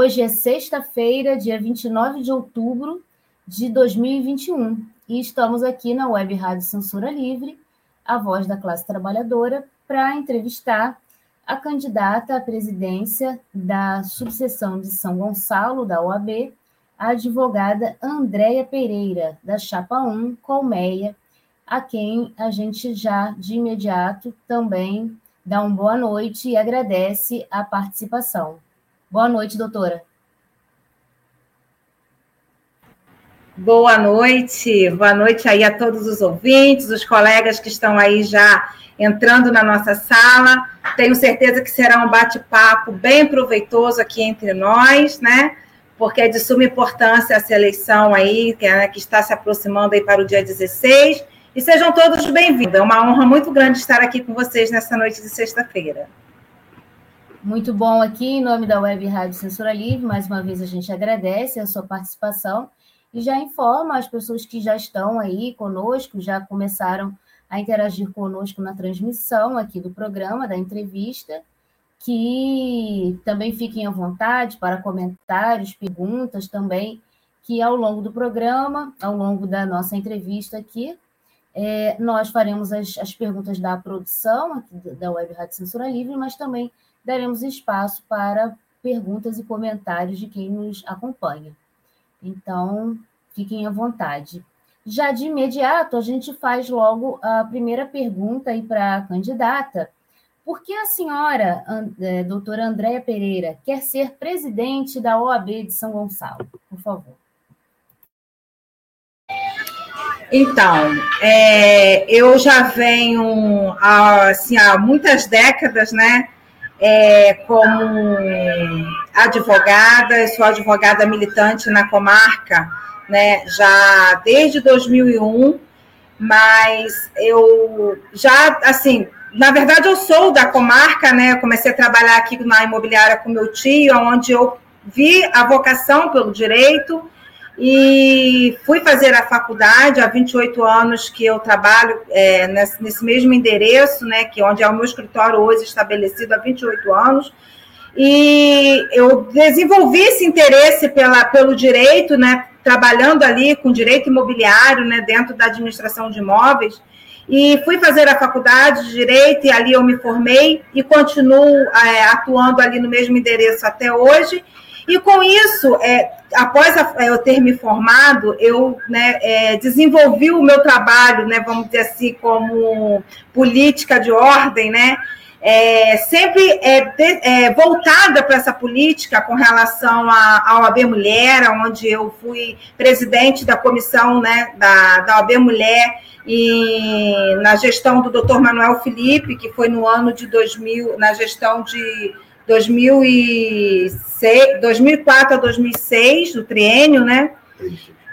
Hoje é sexta-feira, dia 29 de outubro de 2021, e estamos aqui na Web Rádio Censura Livre, a voz da classe trabalhadora, para entrevistar a candidata à presidência da subseção de São Gonçalo, da OAB, a advogada Andréia Pereira, da Chapa 1, Colmeia, a quem a gente já de imediato também dá uma boa noite e agradece a participação. Boa noite, doutora. Boa noite, boa noite aí a todos os ouvintes, os colegas que estão aí já entrando na nossa sala. Tenho certeza que será um bate-papo bem proveitoso aqui entre nós, né? Porque é de suma importância essa eleição aí, que, é, que está se aproximando aí para o dia 16 e sejam todos bem-vindos. É uma honra muito grande estar aqui com vocês nessa noite de sexta-feira. Muito bom aqui, em nome da Web Rádio Censura Livre. Mais uma vez a gente agradece a sua participação e já informa as pessoas que já estão aí conosco, já começaram a interagir conosco na transmissão aqui do programa, da entrevista, que também fiquem à vontade para comentários, perguntas também, que ao longo do programa, ao longo da nossa entrevista aqui, é, nós faremos as, as, perguntas da produção da Web Rádio Censura Livre, mas também daremos espaço para perguntas e comentários de quem nos acompanha. Então, fiquem à vontade. Já de imediato, a gente faz logo a primeira pergunta aí para a candidata. Por que a senhora, é, doutora Andréia Pereira, quer ser presidente da OAB de São Gonçalo? Por favor. Então, é, eu já venho assim, há muitas décadas, né, é, como advogada, sou advogada militante na comarca, né, já desde 2001, mas eu já, assim, na verdade eu sou da comarca, né, comecei a trabalhar aqui na imobiliária com meu tio, onde eu vi a vocação pelo direito, e fui fazer a faculdade há 28 anos que eu trabalho é, nesse, nesse, mesmo endereço, né, que é onde é o meu escritório hoje estabelecido há 28 anos. E eu desenvolvi esse interesse pela, pelo direito, né, trabalhando ali com direito imobiliário, né, dentro da administração de imóveis. E fui fazer a faculdade de direito e ali eu me formei e continuo é, atuando ali no mesmo endereço até hoje. E com isso, é, após a, é, eu ter me formado, eu né, é, desenvolvi o meu trabalho, né, vamos dizer assim, como política de ordem, né, é, sempre é, de, é, voltada para essa política com relação à OAB Mulher, onde eu fui presidente da comissão né, da, da OAB Mulher e na gestão do Dr. Manuel Felipe, que foi no ano de 2000, na gestão de 2006, 2004 a 2006, do triênio, né?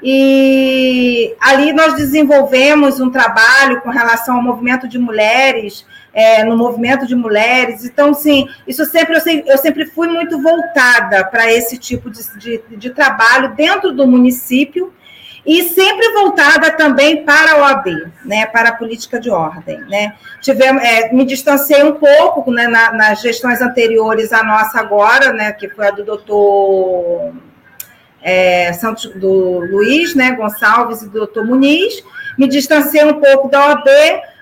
E ali nós desenvolvemos um trabalho com relação ao movimento de mulheres, é, no movimento de mulheres. Então, sim, isso sempre eu, sempre, eu sempre fui muito voltada para esse tipo de, de, de trabalho dentro do município e sempre voltada também para a OAB, né, para a política de ordem. Né. Tivemos, é, me distanciei um pouco né, na, nas gestões anteriores à nossa agora, né, que foi a do doutor é, Santos, do Luiz né, Gonçalves e do doutor Muniz, me distanciei um pouco da OAB,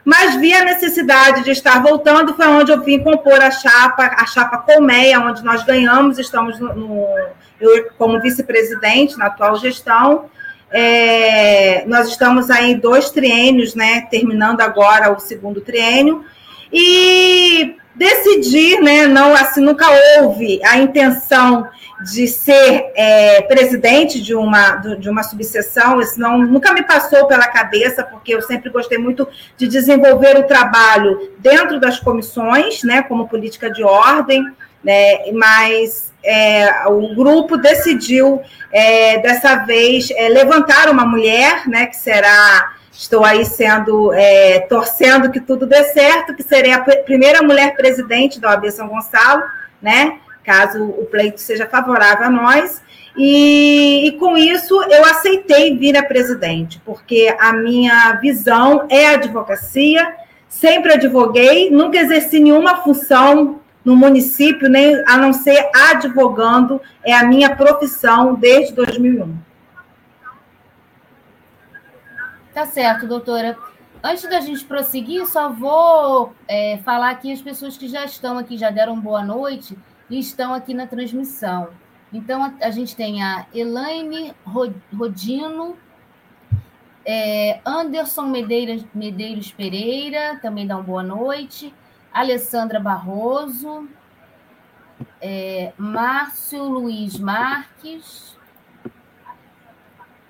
mas vi a necessidade de estar voltando, foi onde eu vim compor a chapa, a chapa Colmeia, onde nós ganhamos, estamos no, no eu como vice-presidente na atual gestão, é, nós estamos aí em dois triênios, né? Terminando agora o segundo triênio. E decidir, né? Não, assim, nunca houve a intenção de ser é, presidente de uma, de uma subseção, isso não, nunca me passou pela cabeça, porque eu sempre gostei muito de desenvolver o trabalho dentro das comissões, né, como política de ordem, né? Mas é, o grupo decidiu é, dessa vez é, levantar uma mulher, né? Que será estou aí sendo é, torcendo que tudo dê certo, que serei a primeira mulher presidente da OAB São Gonçalo, né? Caso o pleito seja favorável a nós. E, e, com isso eu aceitei vir a presidente, porque a minha visão é a advocacia, sempre advoguei, nunca exerci nenhuma função no município, nem a não ser advogando, é a minha profissão desde 2001. Tá certo, doutora. Antes da gente prosseguir, só vou é, falar aqui as pessoas que já estão aqui, já deram boa noite e estão aqui na transmissão. Então, a, a gente tem a Elaine Rodino, é, Anderson Medeiros, Medeiros Pereira, também dá uma boa noite, Alessandra Barroso, é, Márcio Luiz Marques,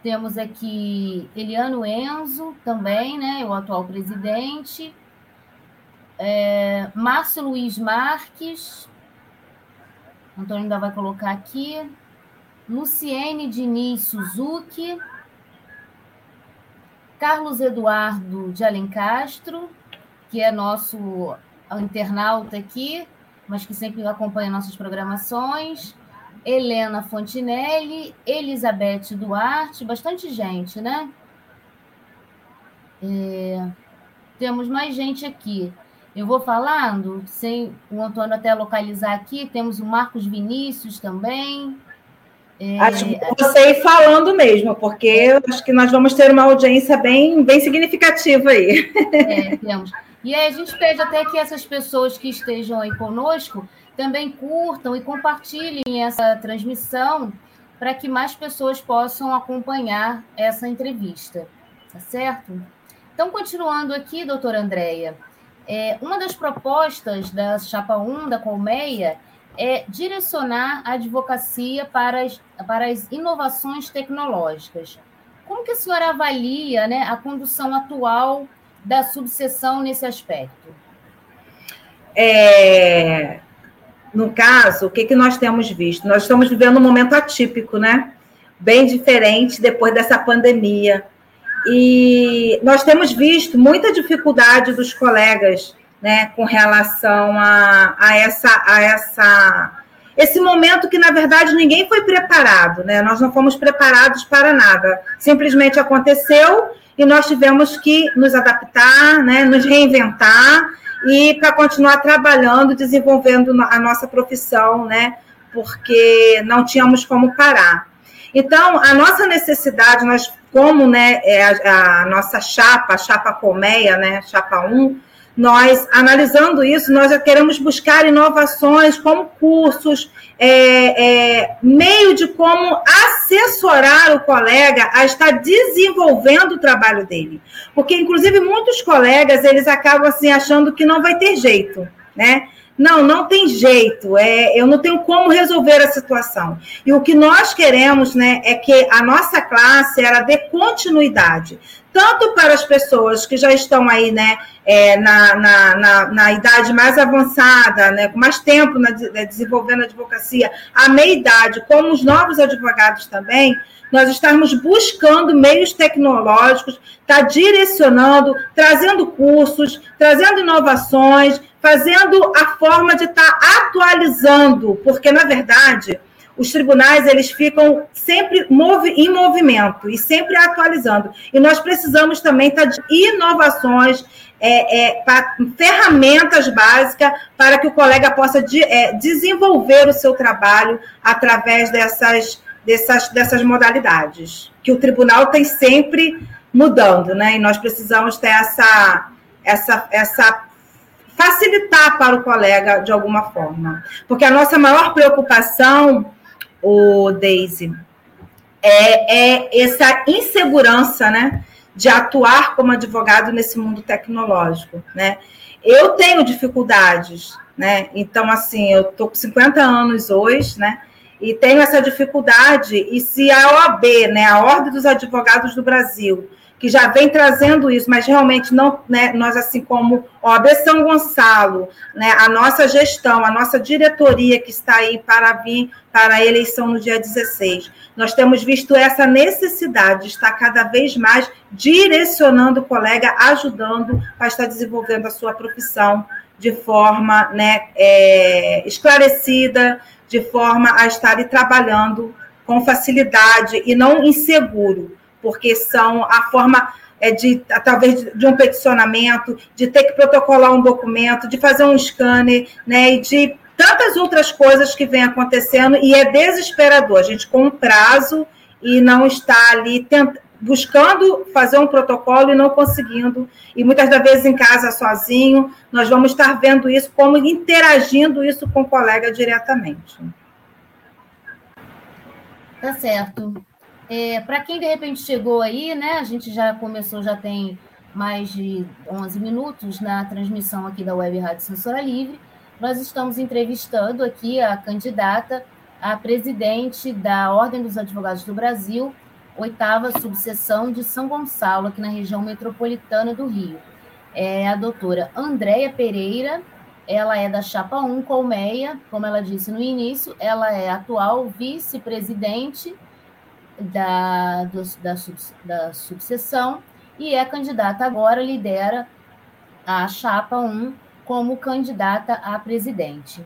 temos aqui Eliano Enzo, também, né, o atual presidente, é, Márcio Luiz Marques, Antônio ainda vai colocar aqui. Luciene Diniz Suzuki. Carlos Eduardo de Alencastro, que é nosso internauta aqui, mas que sempre acompanha nossas programações. Helena Fontinelli, Elizabeth Duarte, bastante gente, né? É, temos mais gente aqui. Eu vou falando, sem o Antônio até localizar aqui, temos o Marcos Vinícius também. É... Acho que você ir falando mesmo, porque acho que nós vamos ter uma audiência bem, bem significativa aí. É, temos. E aí a gente pede até que essas pessoas que estejam aí conosco também curtam e compartilhem essa transmissão para que mais pessoas possam acompanhar essa entrevista. Tá certo? Então, continuando aqui, doutora Andréia, é, uma das propostas da Chapa 1 da Colmeia é direcionar a advocacia para as, para as inovações tecnológicas. Como que a senhora avalia né, a condução atual da subseção nesse aspecto? É, no caso, o que, que nós temos visto? Nós estamos vivendo um momento atípico, né? Bem diferente depois dessa pandemia. E nós temos visto muita dificuldade dos colegas né, com relação a, a, essa, a essa, esse momento que, na verdade, ninguém foi preparado, né? Nós não fomos preparados para nada. Simplesmente aconteceu e nós tivemos que nos adaptar, né, nos reinventar e para continuar trabalhando, desenvolvendo a nossa profissão, né? Porque não tínhamos como parar. Então, a nossa necessidade, nós, como né, é a, a nossa chapa, a chapa colmeia, né, chapa 1, nós, analisando isso, nós já queremos buscar inovações como cursos, é, é, meio de como assessorar o colega a estar desenvolvendo o trabalho dele. Porque, inclusive, muitos colegas, eles acabam assim, achando que não vai ter jeito, né? Não, não tem jeito, é, eu não tenho como resolver a situação. E o que nós queremos né, é que a nossa classe ela dê continuidade, tanto para as pessoas que já estão aí né, é, na, na, na, na, idade mais avançada, né, com mais tempo na, né, desenvolvendo a advocacia, a meia idade, como os novos advogados também, nós estarmos buscando meios tecnológicos, tá direcionando, trazendo cursos, trazendo inovações, fazendo a forma de estar tá atualizando, porque, na verdade, os tribunais eles ficam sempre em movimento e sempre atualizando. E nós precisamos também tá de inovações, é, é, ferramentas básicas para que o colega possa de, é, desenvolver o seu trabalho através dessas, dessas, dessas modalidades. Que o tribunal tem sempre mudando, né? E nós precisamos ter essa, essa, essa facilitar para o colega de alguma forma. Porque a nossa maior preocupação, o Daisy, é, é essa insegurança, né? De atuar como advogado nesse mundo tecnológico, né? Eu tenho dificuldades, né? Então, assim, eu tô com 50 anos hoje, né? E tenho essa dificuldade. E se a OAB, né, a Ordem dos Advogados do Brasil, que já vem trazendo isso, mas realmente não, né, nós, assim como OAB São Gonçalo, né, a nossa gestão, a nossa diretoria que está aí para vir para a eleição no dia 16, nós temos visto essa necessidade de estar cada vez mais direcionando o colega, ajudando para estar desenvolvendo a sua profissão de forma né, é, esclarecida, de forma a estar trabalhando com facilidade e não inseguro porque são a forma é, de, talvez, de um peticionamento, de ter que protocolar um documento, de fazer um scanner, né, e de tantas outras coisas que vem acontecendo, e é desesperador. A gente com um prazo e não está ali tent... buscando fazer um protocolo e não conseguindo, e muitas das vezes em casa sozinho, nós vamos estar vendo isso, como interagindo isso com o colega diretamente. Tá certo. É, Para quem de repente chegou aí, né? A gente já começou, já tem mais de 11 minutos na transmissão aqui da Web Rádio Censura Livre. Nós estamos entrevistando aqui a candidata a presidente da Ordem dos Advogados do Brasil, oitava subseção de São Gonçalo, aqui na região metropolitana do Rio. É a doutora Andréia Pereira, ela é da Chapa 1 Colmeia, como ela disse no início, ela é atual vice-presidente da, do, da, da subseção e é candidata agora, lidera a chapa 1 como candidata a presidente.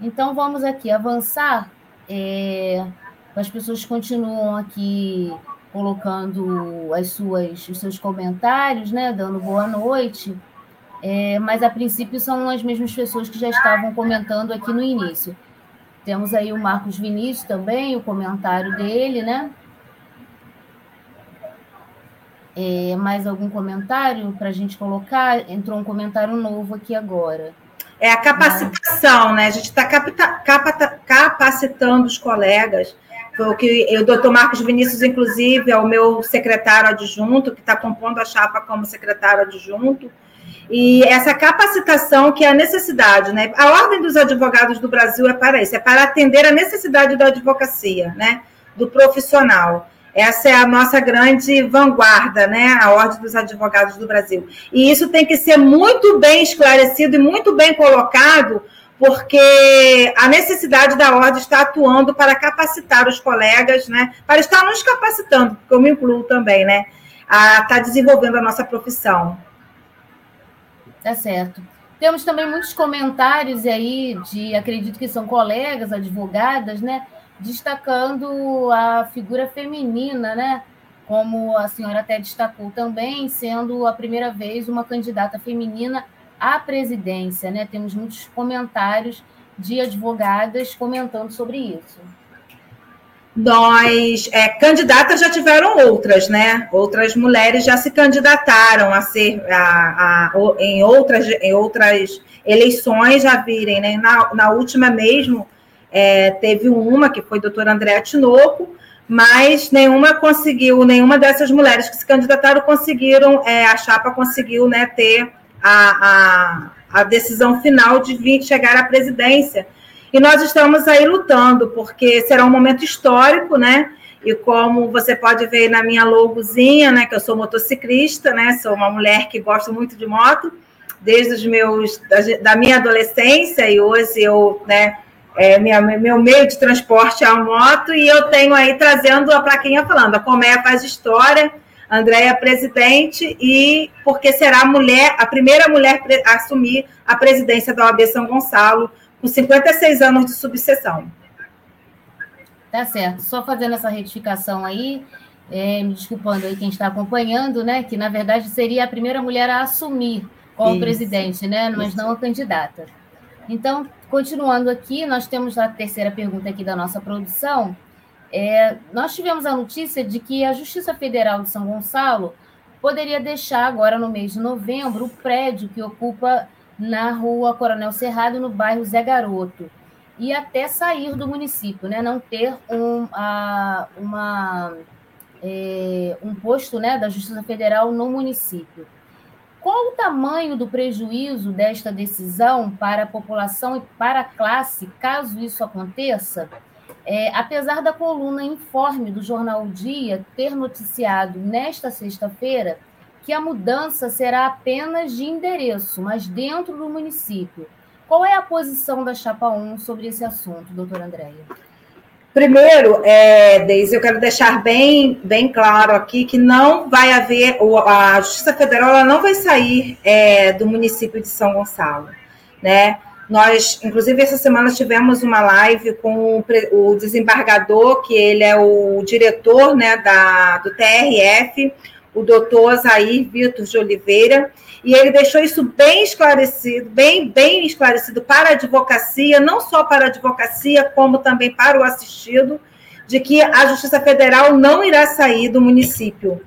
Então, vamos aqui avançar. É, as pessoas continuam aqui colocando as suas, os seus comentários, né, dando boa noite, é, mas a princípio são as mesmas pessoas que já estavam comentando aqui no início. Temos aí o Marcos Vinícius também, o comentário dele, né? É, mais algum comentário para a gente colocar? Entrou um comentário novo aqui agora. É a capacitação, né? A gente está capacitando os colegas. Foi o que o doutor Marcos Vinícius, inclusive, é o meu secretário adjunto, que está compondo a chapa como secretário adjunto. E essa capacitação que é a necessidade, né? A Ordem dos Advogados do Brasil é para isso, é para atender a necessidade da advocacia, né? Do profissional. Essa é a nossa grande vanguarda, né? A Ordem dos Advogados do Brasil. E isso tem que ser muito bem esclarecido e muito bem colocado, porque a necessidade da Ordem está atuando para capacitar os colegas, né? Para estar nos capacitando, porque eu me incluo também, né? A estar tá desenvolvendo a nossa profissão. Tá certo. Temos também muitos comentários aí de, acredito que são colegas, advogadas, né? Destacando a figura feminina, né? Como a senhora até destacou também, sendo a primeira vez uma candidata feminina à presidência, né? Temos muitos comentários de advogadas comentando sobre isso. Nós, é, candidatas já tiveram outras, né? Outras mulheres já se candidataram a ser a, a, em, outras, em outras eleições, já virem, né? Na, na última mesmo, é, teve uma, que foi doutora Andréa Tinoco, mas nenhuma conseguiu, nenhuma dessas mulheres que se candidataram conseguiram, é, a chapa conseguiu né, ter a, a, a decisão final de vir chegar à presidência. E nós estamos aí lutando, porque será um momento histórico, né? E como você pode ver na minha logozinha, né, que eu sou motociclista, né, sou uma mulher que gosta muito de moto, desde os meus da, da minha adolescência e hoje eu, né, é, minha, meu meio de transporte é a moto, e eu tenho aí trazendo a plaquinha falando, a Comé faz história, Andréia é presidente, e porque será a mulher, a primeira mulher a assumir a presidência da OAB São Gonçalo, com 56 anos de subseção. Tá certo. Só fazendo essa retificação aí, é, me desculpando aí quem está acompanhando, né? Que na verdade seria a primeira mulher a assumir como Isso. presidente, né? Mas Isso. não a candidata. Então, continuando aqui, nós temos a terceira pergunta aqui da nossa produção. É, nós tivemos a notícia de que a Justiça Federal de São Gonçalo poderia deixar agora no mês de novembro o prédio que ocupa na rua Coronel Cerrado, no bairro Zé Garoto, e até sair do município, né? não ter um, a, uma, é, um posto né, da Justiça Federal no município. Qual o tamanho do prejuízo desta decisão para a população e para a classe, caso isso aconteça? É, apesar da coluna Informe do jornal o Dia ter noticiado nesta sexta-feira que a mudança será apenas de endereço, mas dentro do município. Qual é a posição da Chapa 1 sobre esse assunto, doutora Andréia? Primeiro, é, Deise, eu quero deixar bem, bem claro aqui que não vai haver, a Justiça Federal ela não vai sair é, do município de São Gonçalo, né? Nós, inclusive, essa semana tivemos uma live com o, desembargador, que ele é o diretor né, da, do TRF, o doutor Zair Vitor de Oliveira, e ele deixou isso bem esclarecido, bem, bem esclarecido para a advocacia, não só para a advocacia, como também para o assistido, de que a Justiça Federal não irá sair do município.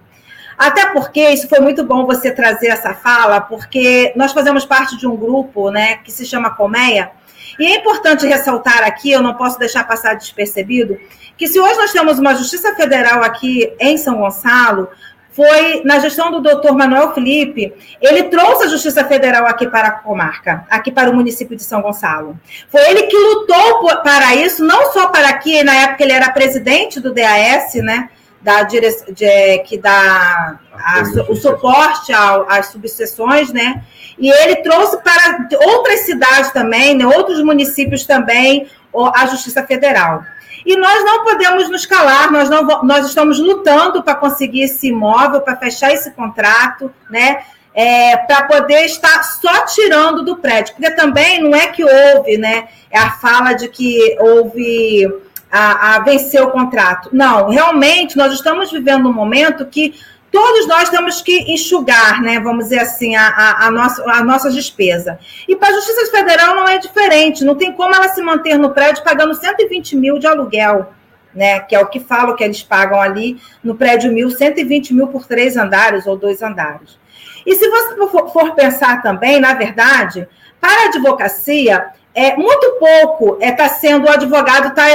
Até porque isso foi muito bom você trazer essa fala, porque nós fazemos parte de um grupo né, que se chama Colmeia, e é importante ressaltar aqui, eu não posso deixar passar despercebido, que se hoje nós temos uma Justiça Federal aqui em São Gonçalo, foi na gestão do doutor Manuel Felipe, ele trouxe a Justiça Federal aqui para a comarca, aqui para o município de São Gonçalo. Foi ele que lutou por, para isso, não só para aqui, na época ele era presidente do DAS, né? Da dire... de, que dá a, o suporte ao, às subseções, né? E ele trouxe para outras cidades também, né, outros municípios também, a Justiça Federal. E nós não podemos nos calar, nós, não, nós estamos lutando para conseguir esse imóvel, para fechar esse contrato, né? É, para poder estar só tirando do prédio. Porque também não é que houve né, é a fala de que houve a, a vencer o contrato. Não, realmente nós estamos vivendo um momento que todos nós temos que enxugar, né, vamos dizer assim, a, a, a, nossa, a nossa despesa. E para a Justiça Federal não é diferente, não tem como ela se manter no prédio pagando 120 mil de aluguel, né, que é o que falo que eles pagam ali no prédio mil, 120 mil por três andares ou dois andares. E se você for, for pensar também, na verdade, para a advocacia, é, muito pouco está é, tá sendo o advogado tá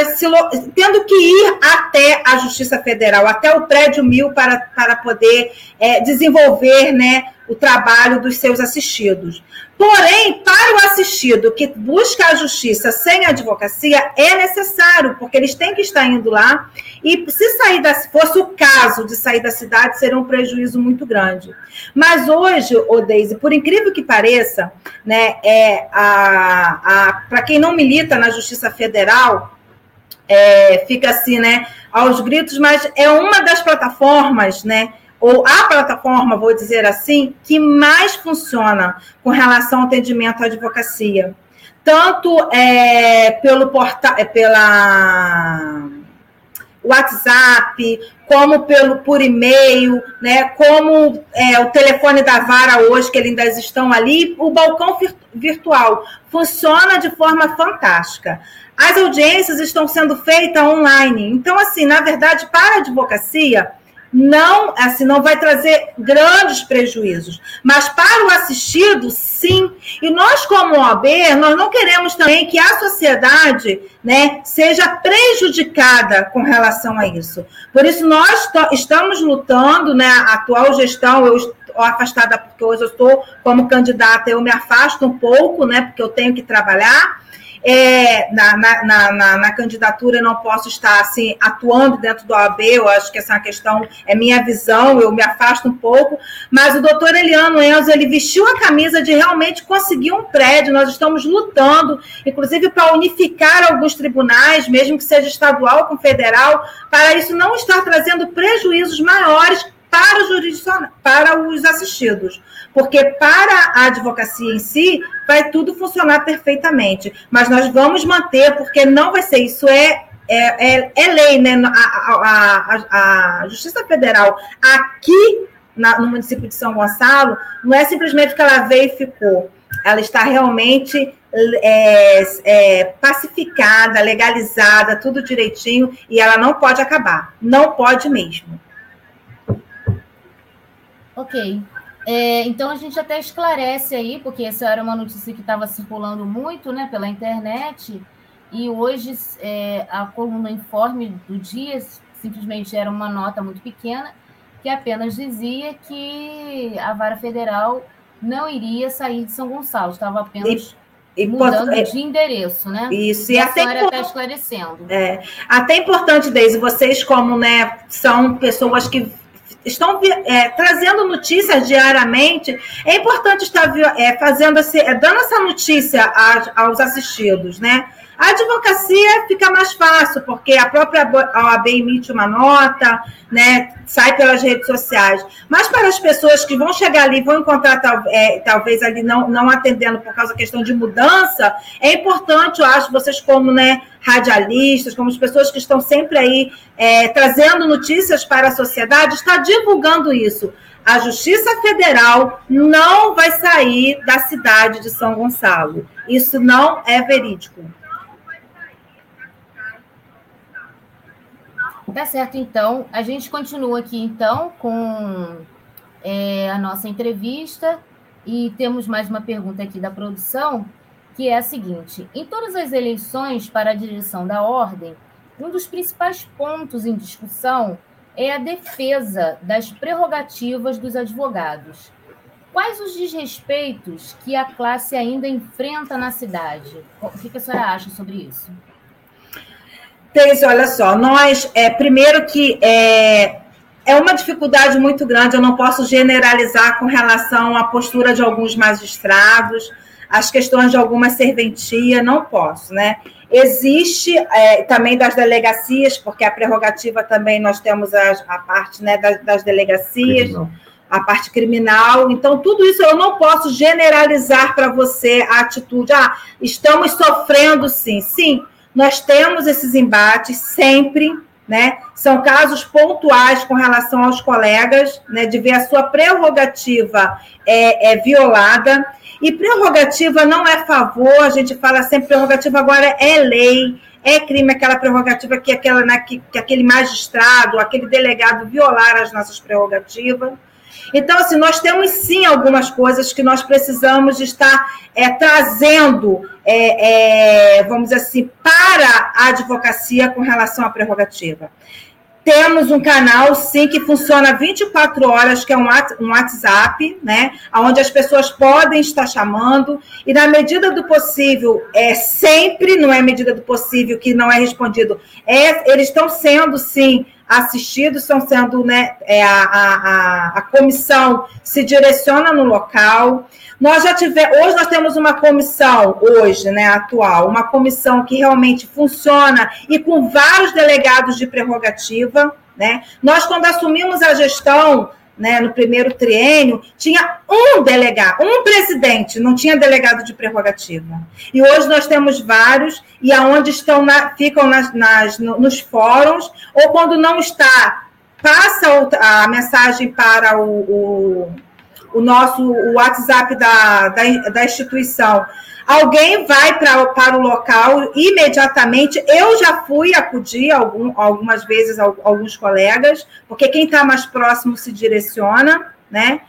tendo que ir até a Justiça Federal, até o prédio mil para, para poder é, desenvolver né, o trabalho dos seus assistidos. Porém, para o assistido que busca a justiça sem advocacia, é necessário, porque eles têm que estar indo lá. E se sair da, fosse o caso de sair da cidade, seria um prejuízo muito grande. Mas hoje, o Deise, por incrível que pareça, né, é a, a, para quem não milita na Justiça Federal, é, fica assim, né, aos gritos, mas é uma das plataformas, né, ou a plataforma, vou dizer assim, que mais funciona com relação ao atendimento à advocacia. Tanto é, pelo portal, é, pela WhatsApp, como pelo por e-mail, né, como é, o telefone da vara hoje, que ainda estão ali, o balcão virtual funciona de forma fantástica. As audiências estão sendo feitas online. Então, assim, na verdade, para a advocacia, não, assim, não vai trazer grandes prejuízos. Mas para o assistido, sim. E nós, como OAB, nós não queremos também que a sociedade né, seja prejudicada com relação a isso. Por isso, nós estamos lutando, né, a atual gestão, eu afastada porque hoje eu estou como candidata, eu me afasto um pouco, né, porque eu tenho que trabalhar, é, na, na, na, na, candidatura não posso estar assim atuando dentro do OAB, eu acho que essa é uma questão, é minha visão, eu me afasto um pouco, mas o doutor Eliano Enzo, ele vestiu a camisa de realmente conseguir um prédio, nós estamos lutando, inclusive para unificar alguns tribunais, mesmo que seja estadual com federal, para isso não estar trazendo prejuízos maiores para os, para os assistidos. Porque para a advocacia em si, vai tudo funcionar perfeitamente. Mas nós vamos manter, porque não vai ser isso, é é, é, é, lei, né? A, a, a, Justiça Federal aqui na, no município de São Gonçalo não é simplesmente que ela veio e ficou. Ela está realmente é, é, pacificada, legalizada, tudo direitinho, e ela não pode acabar. Não pode mesmo. Ok. É, então a gente até esclarece aí, porque essa era uma notícia que estava circulando muito né, pela internet, e hoje é, a coluna informe do dia simplesmente era uma nota muito pequena, que apenas dizia que a vara federal não iria sair de São Gonçalo, estava apenas e Mudando é, de endereço, né? Isso, e, e até está esclarecendo. É, até importante, Deise, vocês como né, são pessoas que estão é, trazendo notícias diariamente, é importante estar é, fazendo esse, é, dando essa notícia a, aos assistidos, né? A advocacia fica mais fácil, porque a própria OAB emite uma nota, né, sai pelas redes sociais. Mas para as pessoas que vão chegar ali, vão encontrar é, talvez ali não, não atendendo por causa da questão de mudança, é importante, eu acho, vocês como né, radialistas, como as pessoas que estão sempre aí é, trazendo notícias para a sociedade, está divulgando isso. A Justiça Federal não vai sair da cidade de São Gonçalo. Isso não é verídico. Tá certo, então. A gente continua aqui, então, com é, a nossa entrevista e temos mais uma pergunta aqui da produção, que é a seguinte: em todas as eleições para a direção da ordem, um dos principais pontos em discussão é a defesa das prerrogativas dos advogados. Quais os desrespeitos que a classe ainda enfrenta na cidade? O que a senhora acha sobre isso? Teise, olha só, nós, é, primeiro que é, é uma dificuldade muito grande, eu não posso generalizar com relação à postura de alguns magistrados, as questões de alguma serventia, não posso, né? Existe é, também das delegacias, porque a prerrogativa também nós temos a, a parte né, das, das delegacias, criminal. a parte criminal. Então, tudo isso eu não posso generalizar para você a atitude. Ah, estamos sofrendo sim. Sim, nós temos esses embates sempre, né? São casos pontuais com relação aos colegas, né? De ver a sua prerrogativa é, é violada. E prerrogativa não é favor, a gente fala sempre prerrogativa agora é lei, é crime aquela prerrogativa que, aquela, né, que, que aquele magistrado, aquele delegado violar as nossas prerrogativas. Então, assim, nós temos sim algumas coisas que nós precisamos estar é, trazendo, é, é, vamos dizer assim, para a advocacia com relação à prerrogativa. Temos um canal, sim, que funciona 24 horas, que é um WhatsApp, né? Onde as pessoas podem estar chamando, e na medida do possível, é sempre, não é medida do possível que não é respondido, é, eles estão sendo, sim, assistidos, estão sendo, né, é, a, a, a comissão se direciona no local. Nós já tivemos, hoje nós temos uma comissão, hoje, né, atual, uma comissão que realmente funciona e com vários delegados de prerrogativa, né? Nós, quando assumimos a gestão, né, no primeiro triênio, tinha um delegado, um presidente, não tinha delegado de prerrogativa. E hoje nós temos vários, e aonde estão na, ficam nas, nas, nos fóruns, ou quando não está, passa a mensagem para o, o, o nosso o WhatsApp da, da, da instituição alguém vai pra, para o local imediatamente. Eu já fui acudir algum, algumas vezes alguns colegas, porque quem está mais próximo se direciona, né?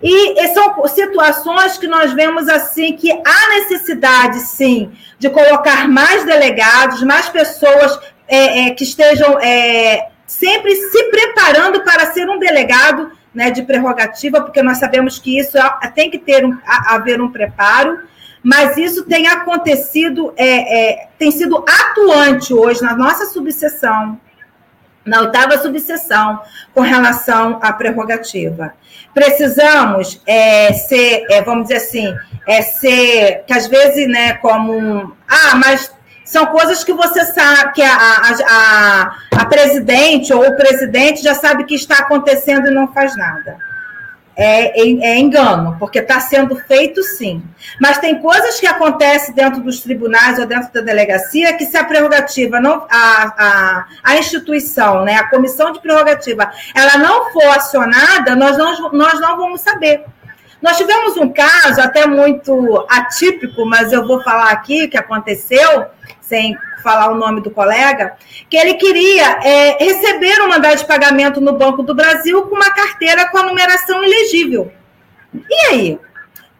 E, são situações que nós vemos assim que há necessidade, sim, de colocar mais delegados, mais pessoas é, é, que estejam é, sempre se preparando para ser um delegado né, de prerrogativa, porque nós sabemos que isso é, tem que ter um, haver um preparo mas isso tem acontecido, é, é, tem sido atuante hoje na nossa subseção, na oitava subseção, com relação à prerrogativa. Precisamos é, ser, é, vamos dizer assim, é ser, que às vezes, né, como ah, mas são coisas que você sabe, que a, a, a, a presidente ou o presidente já sabe que está acontecendo e não faz nada é, é, é engano, porque está sendo feito sim. Mas tem coisas que acontecem dentro dos tribunais ou dentro da delegacia que se a prerrogativa não, a, a, a instituição, né, a comissão de prerrogativa, ela não for acionada, nós não, nós não vamos saber. Nós tivemos um caso até muito atípico, mas eu vou falar aqui que aconteceu, sem falar o nome do colega, que ele queria é, receber um mandado de pagamento no Banco do Brasil com uma carteira com a numeração ilegível. E aí?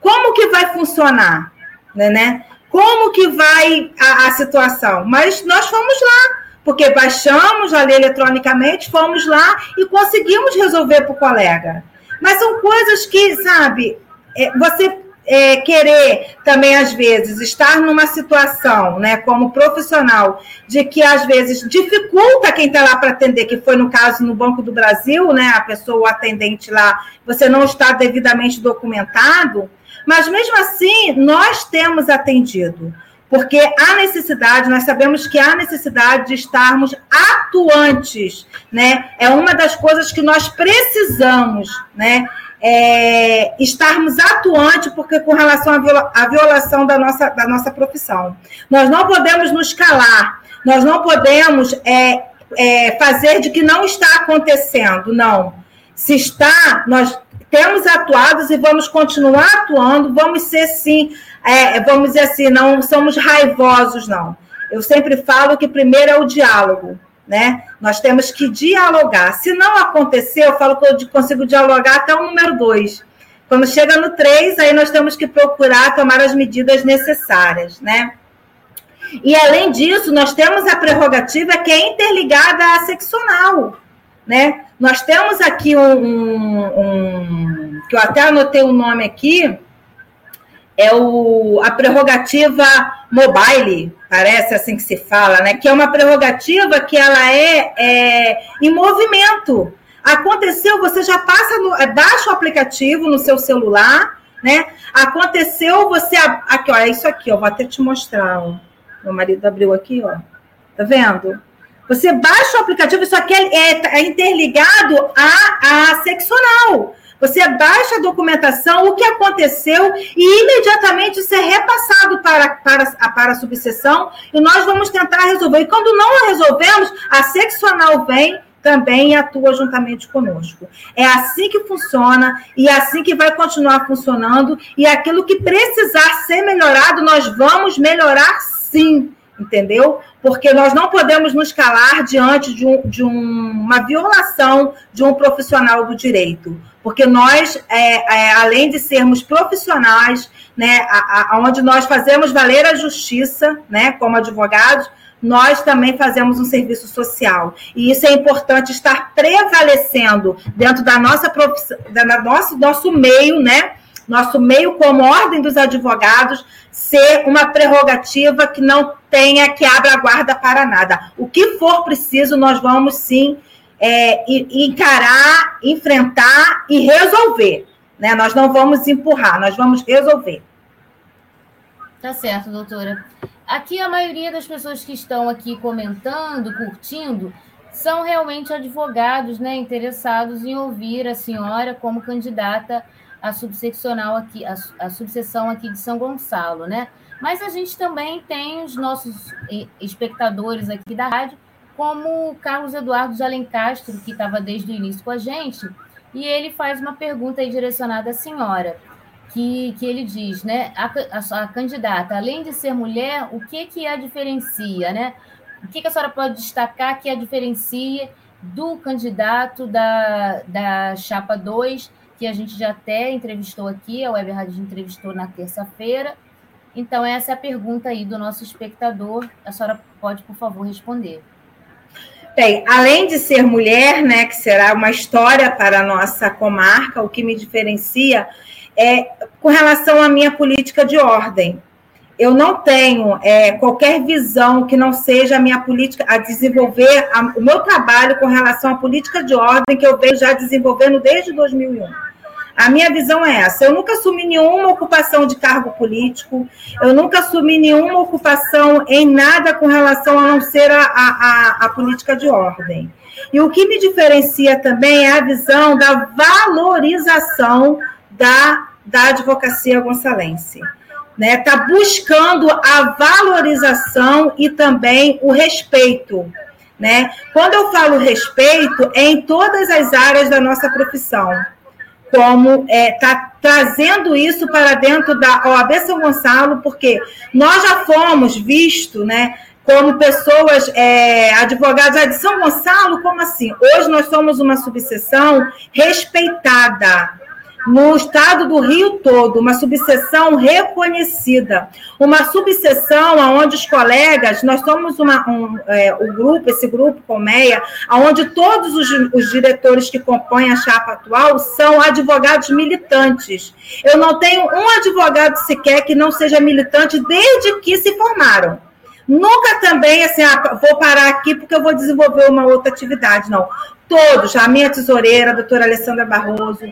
Como que vai funcionar? Né, né? Como que vai a, a situação? Mas nós fomos lá, porque baixamos a lei eletronicamente, fomos lá e conseguimos resolver para o colega. Mas são coisas que, sabe, é, você é, querer também, às vezes, estar numa situação, né, como profissional, de que às vezes dificulta quem está lá para atender, que foi no caso no Banco do Brasil, né, a pessoa, o atendente lá, você não está devidamente documentado, mas mesmo assim, nós temos atendido porque há necessidade, nós sabemos que há necessidade de estarmos atuantes, né? É uma das coisas que nós precisamos, né? É, estarmos atuantes, porque com relação à, viola, violação da nossa, da nossa profissão. Nós não podemos nos calar, nós não podemos é, é, fazer de que não está acontecendo, não. Se está, nós temos atuado e vamos continuar atuando, vamos ser sim é, vamos dizer assim, não somos raivosos, não. Eu sempre falo que primeiro é o diálogo, né? Nós temos que dialogar. Se não acontecer, eu falo que eu consigo dialogar até o número dois. Quando chega no três, aí nós temos que procurar tomar as medidas necessárias, né? E além disso, nós temos a prerrogativa que é interligada à seccional, né? Nós temos aqui um, um, um que eu até anotei o um nome aqui, é o, a prerrogativa mobile, parece assim que se fala, né? Que é uma prerrogativa que ela é, é em movimento. Aconteceu, você já passa no, é, baixa o aplicativo no seu celular, né? Aconteceu, você aqui, ó, é isso aqui, ó, vou até te mostrar, ó. Meu marido abriu aqui, ó. Tá vendo? Você baixa o aplicativo, isso aqui é, é, é interligado à, à seccional. Você baixa a documentação, o que aconteceu, e imediatamente isso é repassado para, para, para a subseção, e nós vamos tentar resolver. E quando não resolvemos, a seccional vem também atua juntamente conosco. É assim que funciona e é assim que vai continuar funcionando. E aquilo que precisar ser melhorado, nós vamos melhorar sim entendeu? Porque nós não podemos nos calar diante de, um, de um, uma violação de um profissional do direito, porque nós, é, é, além de sermos profissionais, né, a, a, onde nós fazemos valer a justiça, né, como advogados, nós também fazemos um serviço social. E isso é importante estar prevalecendo dentro da nossa da nosso, nosso meio, né? Nosso meio como ordem dos advogados, ser uma prerrogativa que não tenha que abra guarda para nada. O que for preciso, nós vamos sim é, encarar, enfrentar e resolver. Né? Nós não vamos empurrar, nós vamos resolver. Tá certo, doutora. Aqui a maioria das pessoas que estão aqui comentando, curtindo, são realmente advogados, né, interessados em ouvir a senhora como candidata a subseccional aqui, a, a subseção aqui de São Gonçalo, né? Mas a gente também tem os nossos espectadores aqui da rádio, como o Carlos Eduardo de Alencastro, que estava desde o início com a gente, e ele faz uma pergunta aí direcionada à senhora, que, que ele diz, né? A, a, a candidata, além de ser mulher, o que, que a diferencia, né? O que, que a senhora pode destacar que a diferencia do candidato da, da Chapa 2 que a gente já até entrevistou aqui, a Web Rádio entrevistou na terça-feira. Então, essa é a pergunta aí do nosso espectador. A senhora pode, por favor, responder. Bem, além de ser mulher, né, que será uma história para a nossa comarca, o que me diferencia é com relação à minha política de ordem. Eu não tenho é, qualquer visão que não seja a minha política, a desenvolver a, o meu trabalho com relação à política de ordem que eu venho já desenvolvendo desde 2001. A minha visão é essa. Eu nunca assumi nenhuma ocupação de cargo político, eu nunca assumi nenhuma ocupação em nada com relação a não ser a, a, a política de ordem. E o que me diferencia também é a visão da valorização da, da advocacia gonçalense né? Está buscando a valorização e também o respeito. Né? Quando eu falo respeito, é em todas as áreas da nossa profissão. Como está é, tá trazendo isso para dentro da OAB São Gonçalo, porque nós já fomos vistos, né? Como pessoas, é, advogados de São Gonçalo, como assim? Hoje nós somos uma subseção respeitada, no estado do Rio todo, uma subseção reconhecida, uma subseção onde os colegas, nós somos uma, um, é, grupo, esse grupo Colmeia, onde todos os, os diretores que compõem a chapa atual são advogados militantes. Eu não tenho um advogado sequer que não seja militante desde que se formaram. Nunca também, assim, ah, vou parar aqui porque eu vou desenvolver uma outra atividade, não. Todos, a minha tesoureira, a doutora Alessandra Barroso,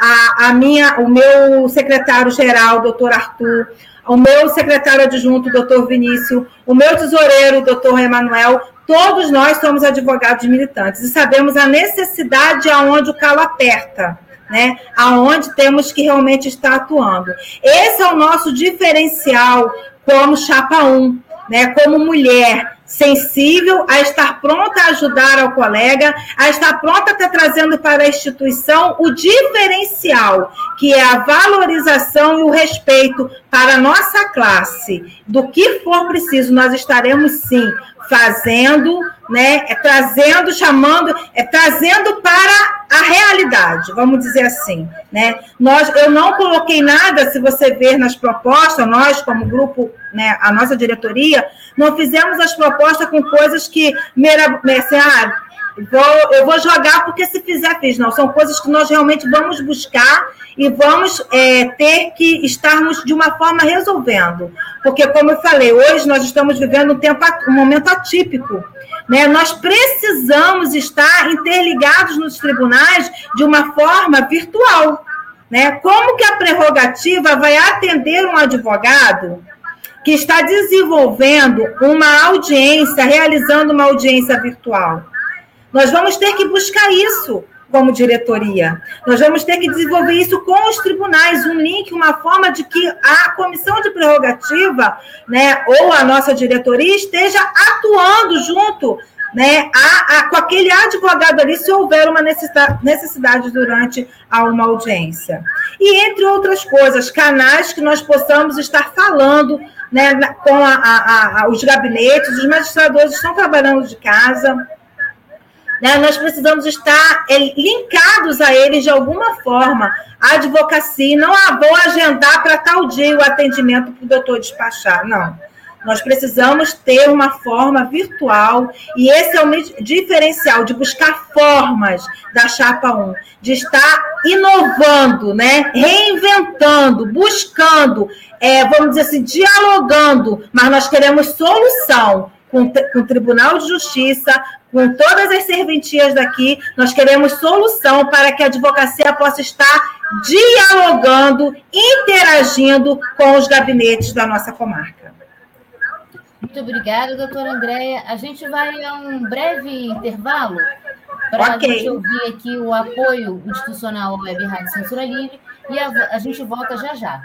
a, a minha, o meu secretário-geral, doutor Arthur, o meu secretário adjunto, doutor Vinícius, o meu tesoureiro, doutor Emanuel, todos nós somos advogados militantes e sabemos a necessidade aonde o calo aperta. Né, aonde temos que realmente estar atuando. Esse é o nosso diferencial como chapa 1, né, como mulher, sensível, a estar pronta a ajudar ao colega, a estar pronta a estar trazendo para a instituição o diferencial, que é a valorização e o respeito para a nossa classe. Do que for preciso, nós estaremos sim fazendo, né, é, trazendo, chamando, é trazendo para a realidade, vamos dizer assim, né? Nós, eu não coloquei nada, se você ver nas propostas, nós como grupo, né, a nossa diretoria, não fizemos as propostas com coisas que, assim, ah, vou, eu vou jogar porque se fizer fiz, não, são coisas que nós realmente vamos buscar e vamos é, ter que estarmos de uma forma resolvendo. Porque, como eu falei, hoje nós estamos vivendo um, tempo, um momento atípico. Né? Nós precisamos estar interligados nos tribunais de uma forma virtual. Né? Como que a prerrogativa vai atender um advogado que está desenvolvendo uma audiência, realizando uma audiência virtual? Nós vamos ter que buscar isso como diretoria. Nós vamos ter que desenvolver isso com os tribunais, um link, uma forma de que a comissão de prerrogativa, né, ou a nossa diretoria esteja atuando junto né, a, a, com aquele advogado ali, se houver uma necessidade, necessidade durante a uma audiência. E, entre outras coisas, canais que nós possamos estar falando né, com a, os gabinetes, os magistrados estão trabalhando de casa, né? Nós precisamos estar é, linkados a eles de alguma forma. A advocacia, não ah, vou agendar para tal dia o atendimento para o doutor despachar. Não. Nós precisamos ter uma forma virtual, e esse é o diferencial de buscar formas da Chapa 1, de estar inovando, né? reinventando, buscando, é, vamos dizer assim, dialogando, mas nós queremos solução com, com o Tribunal de Justiça, com todas as serventias daqui, nós queremos solução para que a advocacia possa estar dialogando, interagindo com os gabinetes da nossa comarca. Muito obrigada, doutora Andréia. A gente vai a um breve intervalo para okay. a gente ouvir aqui o apoio institucional Web Rádio Censura Livre e a, a gente volta já já.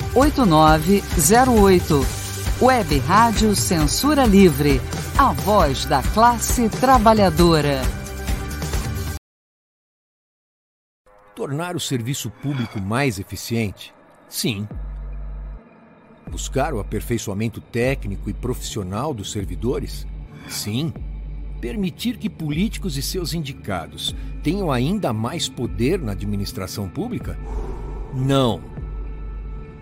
8908. Web Rádio Censura Livre. A voz da classe trabalhadora. Tornar o serviço público mais eficiente? Sim. Buscar o aperfeiçoamento técnico e profissional dos servidores? Sim. Permitir que políticos e seus indicados tenham ainda mais poder na administração pública? Não.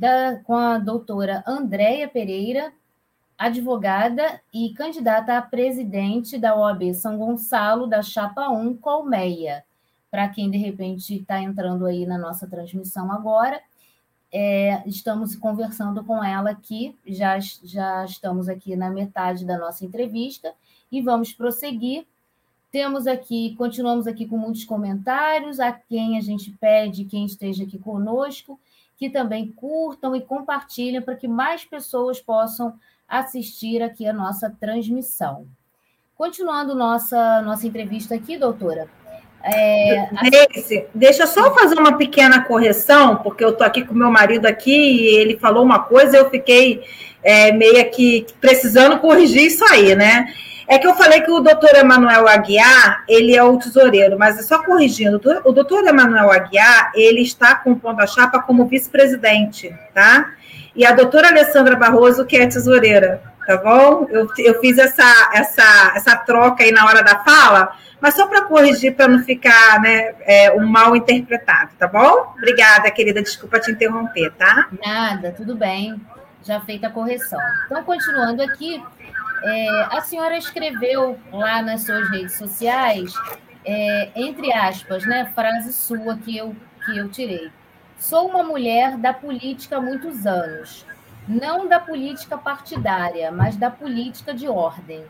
da, com a doutora Andréia Pereira, advogada e candidata a presidente da OAB São Gonçalo, da Chapa 1 Colmeia. Para quem de repente está entrando aí na nossa transmissão agora, é, estamos conversando com ela aqui, já, já estamos aqui na metade da nossa entrevista e vamos prosseguir. Temos aqui, continuamos aqui com muitos comentários, a quem a gente pede, quem esteja aqui conosco, que também curtam e compartilhem para que mais pessoas possam assistir aqui a nossa transmissão. Continuando nossa, nossa entrevista aqui, doutora. É, Esse, deixa eu só fazer uma pequena correção, porque eu estou aqui com meu marido aqui e ele falou uma coisa, eu fiquei é, meio que precisando corrigir isso aí, né? É que eu falei que o doutor Emanuel Aguiar, ele é o tesoureiro, mas só corrigindo, o doutor Emanuel Aguiar, ele está compondo a chapa como vice-presidente, tá? E a doutora Alessandra Barroso, que é tesoureira, tá bom? Eu, eu fiz essa, essa, essa troca aí na hora da fala, mas só para corrigir, para não ficar né, é, um mal interpretado, tá bom? Obrigada, querida, desculpa te interromper, tá? Nada, tudo bem, já feita a correção. Então, continuando aqui, é, a senhora escreveu lá nas suas redes sociais, é, entre aspas, né, frase sua que eu, que eu tirei. Sou uma mulher da política há muitos anos. Não da política partidária, mas da política de ordem.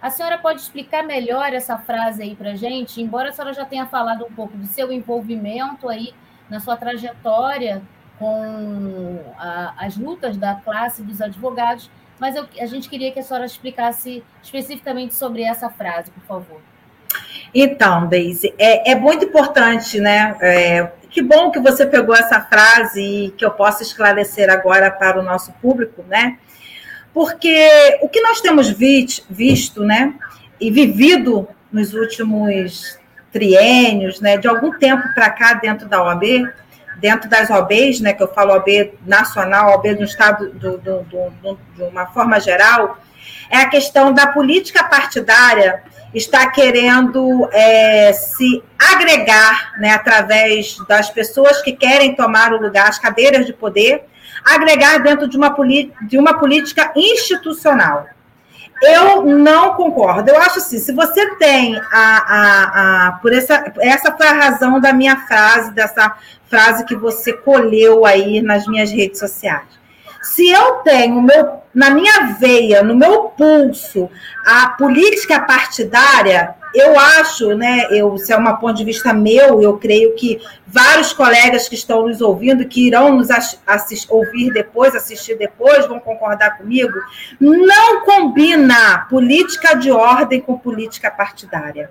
A senhora pode explicar melhor essa frase aí para gente? Embora a senhora já tenha falado um pouco do seu envolvimento aí na sua trajetória com a, as lutas da classe dos advogados, mas eu, a gente queria que a senhora explicasse especificamente sobre essa frase, por favor. Então, Deise, é, é muito importante, né? É, que bom que você pegou essa frase e que eu possa esclarecer agora para o nosso público, né? Porque o que nós temos visto, né, e vivido nos últimos triênios, né, de algum tempo para cá dentro da OAB, dentro das OABs, né, que eu falo OAB nacional, OAB do Estado, do, do, do, de uma forma geral, é a questão da política partidária está querendo é, se agregar, né, através das pessoas que querem tomar o lugar, as cadeiras de poder, agregar dentro de uma, de uma política institucional. Eu não concordo. Eu acho assim, se você tem a, a, a por essa essa foi a razão da minha frase, dessa frase que você colheu aí nas minhas redes sociais. Se eu tenho meu, na minha veia, no meu pulso, a política partidária, eu acho, né, eu, se é um ponto de vista meu, eu creio que vários colegas que estão nos ouvindo, que irão nos assist, ouvir depois, assistir depois, vão concordar comigo, não combina política de ordem com política partidária.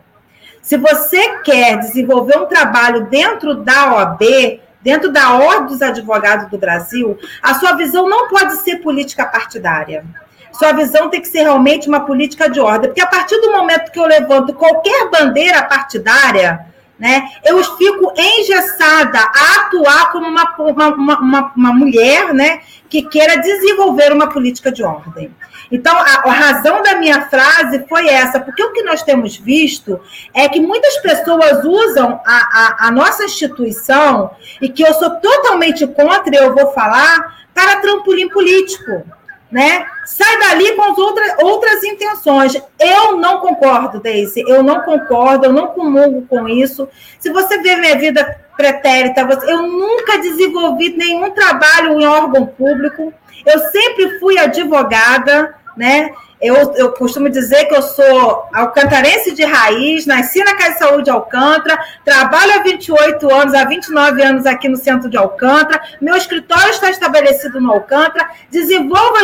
Se você quer desenvolver um trabalho dentro da OAB, dentro da Ordem dos Advogados do Brasil, a sua visão não pode ser política partidária. Sua visão tem que ser realmente uma política de ordem, porque a partir do momento que eu levanto qualquer bandeira partidária, né, eu fico engessada a atuar como uma, uma, uma, uma mulher né, que queira desenvolver uma política de ordem. Então, a, a, razão da minha frase foi essa, porque o que nós temos visto é que muitas pessoas usam a, a, a nossa instituição, e que eu sou totalmente contra, e eu vou falar, para trampolim político né? Sai dali com as outras, outras intenções. Eu não concordo, Daisy. Eu não concordo, eu não comungo com isso. Se você vê minha vida pretérita, você, eu nunca desenvolvi nenhum trabalho em órgão público. Eu sempre fui advogada, né? Eu, eu costumo dizer que eu sou alcantarense de raiz, nasci na Casa de Saúde de Alcântara, trabalho há 28 anos, há 29 anos aqui no centro de Alcântara, meu escritório está estabelecido no Alcântara, desenvolvo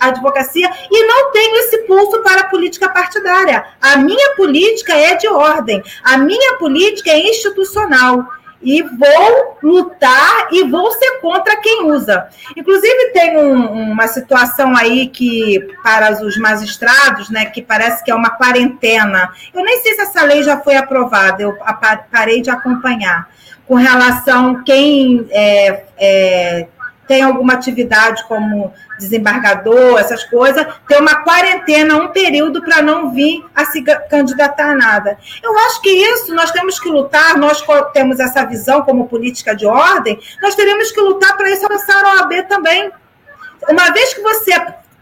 a advocacia e não tenho esse pulso para a política partidária. A minha política é de ordem, a minha política é institucional e vou lutar e vou ser contra quem usa. Inclusive, tem um, uma situação aí que, para os magistrados, né, que parece que é uma quarentena. Eu nem sei se essa lei já foi aprovada, eu parei de acompanhar. Com relação quem é, é, tem alguma atividade como desembargador, essas coisas, tem uma quarentena, um período para não vir a se candidatar a nada. Eu acho que isso nós temos que lutar, nós temos essa visão como política de ordem, nós teremos que lutar para isso alcançar a OAB também. Uma vez que você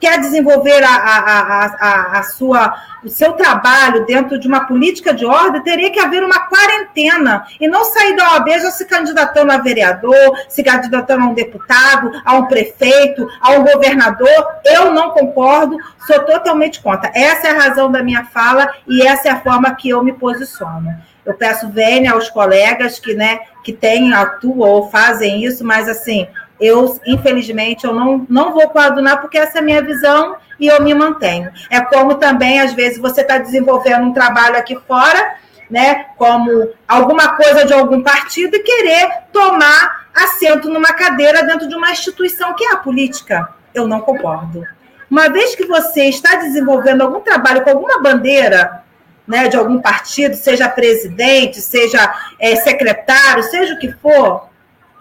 quer desenvolver a, a, a, a, sua, o seu trabalho dentro de uma política de ordem, teria que haver uma quarentena e não sair da OAB já se candidatando a vereador, se candidatando a um deputado, a um prefeito, a um governador. Eu não concordo, sou totalmente contra. Essa é a razão da minha fala e essa é a forma que eu me posiciono. Eu peço vênia aos colegas que, né, que têm, atuam ou fazem isso, mas assim, eu, infelizmente, eu não, não vou coadunar porque essa é a minha visão e eu me mantenho. É como também, às vezes, você está desenvolvendo um trabalho aqui fora, né, como alguma coisa de algum partido e querer tomar assento numa cadeira dentro de uma instituição que é a política. Eu não concordo. Uma vez que você está desenvolvendo algum trabalho com alguma bandeira, né, de algum partido, seja presidente, seja é, secretário, seja o que for,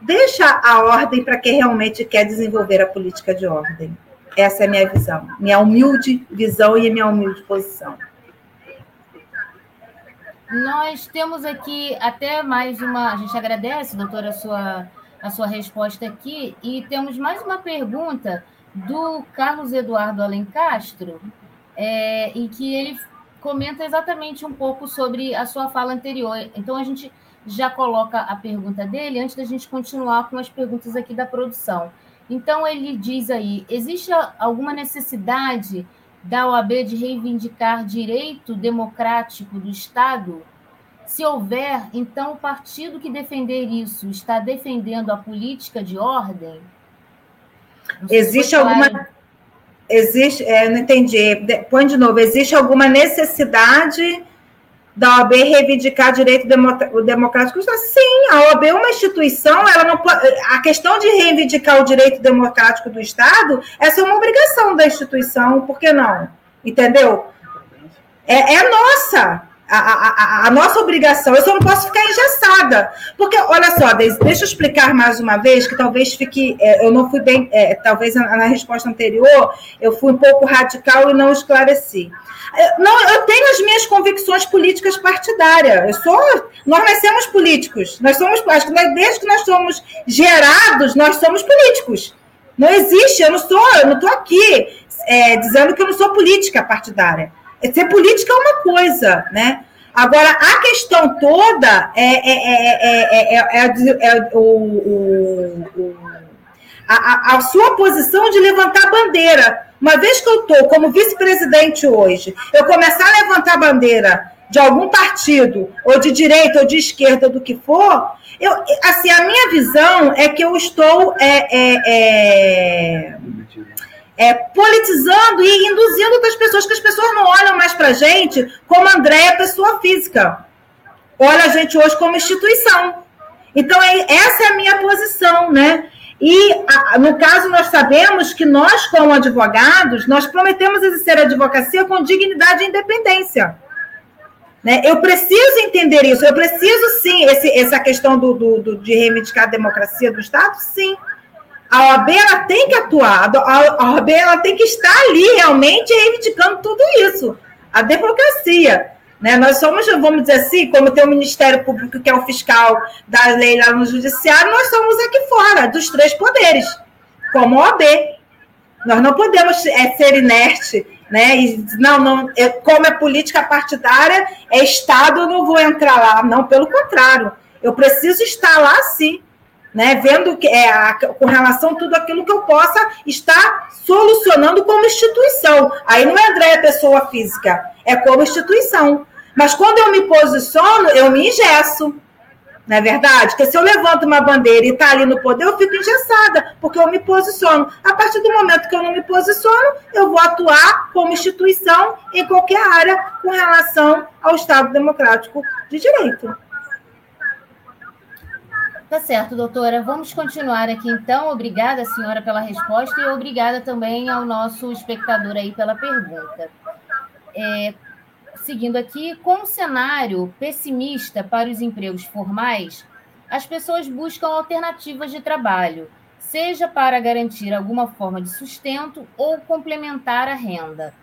deixa a ordem para quem realmente quer desenvolver a política de ordem. Essa é a minha visão, minha humilde visão e minha humilde posição. Nós temos aqui até mais uma. A gente agradece, doutora, a sua, a sua resposta aqui. E temos mais uma pergunta do Carlos Eduardo Alencastro, é, em que ele comenta exatamente um pouco sobre a sua fala anterior. Então, a gente já coloca a pergunta dele antes da gente continuar com as perguntas aqui da produção. Então, ele diz aí: existe alguma necessidade da OAB de reivindicar direito democrático do Estado? Se houver, então o partido que defender isso está defendendo a política de ordem? Existe alguma. Existe, é, não entendi. Põe de novo. Existe alguma necessidade da OAB reivindicar direito democrático. Sim, a OAB é uma instituição, ela não a questão de reivindicar o direito democrático do Estado, essa é uma obrigação da instituição, por que não? Entendeu? É, é nossa. A, a, a, nossa obrigação, eu só não posso ficar engessada. Porque, olha só, deixa eu explicar mais uma vez, que talvez fique. É, eu não fui bem, é, talvez na, resposta anterior, eu fui um pouco radical e não esclareci. Eu, não, eu tenho as minhas convicções políticas partidárias. Eu sou, nós nascemos políticos. Nós somos, acho que desde que nós somos gerados, nós somos políticos. Não existe, eu não sou, eu não estou aqui é, dizendo que eu não sou política partidária. Ser política é uma coisa, né? Agora, a questão toda é, é, é, é o, o, a, a, sua posição de levantar bandeira. Uma vez que eu estou como vice-presidente hoje, eu começar a levantar bandeira de algum partido, ou de direita, ou de esquerda, do que for, eu, assim, a minha visão é que eu estou é, é, é, é, politizando e induzindo outras pessoas, que as pessoas não olham mais para a gente como Andréia, pessoa física. Olha a gente hoje como instituição. Então, é, essa é a minha posição, né? E, a, no caso, nós sabemos que nós, como advogados, nós prometemos exercer a advocacia com dignidade e independência. Né? Eu preciso entender isso, eu preciso, sim, esse, essa questão do, do, do de reivindicar a democracia do Estado, sim. A OAB ela tem que atuar, a OAB ela tem que estar ali realmente reivindicando tudo isso, a democracia. Né? Nós somos, vamos dizer assim, como tem o Ministério Público, que é o fiscal da lei lá no Judiciário, nós somos aqui fora, dos três poderes, como a OAB. Nós não podemos é, ser inerte, né? E, não, não, é, como é política partidária, é Estado, eu não vou entrar lá. Não, pelo contrário, eu preciso estar lá sim né? Vendo que é a, com relação a tudo aquilo que eu possa estar solucionando como instituição. Aí não é André pessoa física, é como instituição. Mas quando eu me posiciono, eu me ingesso. Não é verdade? Porque se eu levanto uma bandeira e está ali no poder, eu fico engessada, porque eu me posiciono. A partir do momento que eu não me posiciono, eu vou atuar como instituição em qualquer área com relação ao Estado Democrático de Direito. Tá certo, doutora. Vamos continuar aqui então. Obrigada, senhora, pela resposta e obrigada também ao nosso espectador aí pela pergunta. É, seguindo aqui, com um cenário pessimista para os empregos formais, as pessoas buscam alternativas de trabalho, seja para garantir alguma forma de sustento ou complementar a renda.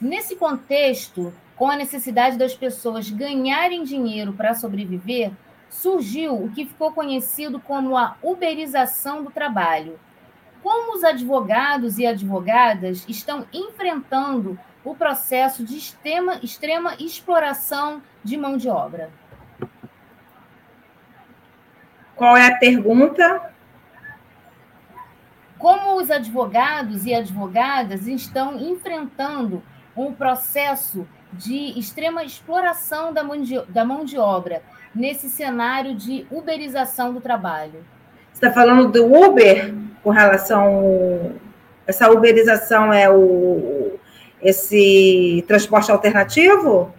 Nesse contexto, com a necessidade das pessoas ganharem dinheiro para sobreviver, surgiu o que ficou conhecido como a uberização do trabalho. Como os advogados e advogadas estão enfrentando o processo de extrema, extrema exploração de mão de obra? Qual é a pergunta? Como os advogados e advogadas estão enfrentando um processo de extrema exploração da mão de, da mão de obra nesse cenário de uberização do trabalho? Você está falando do Uber com relação. Essa uberização é o, esse transporte alternativo?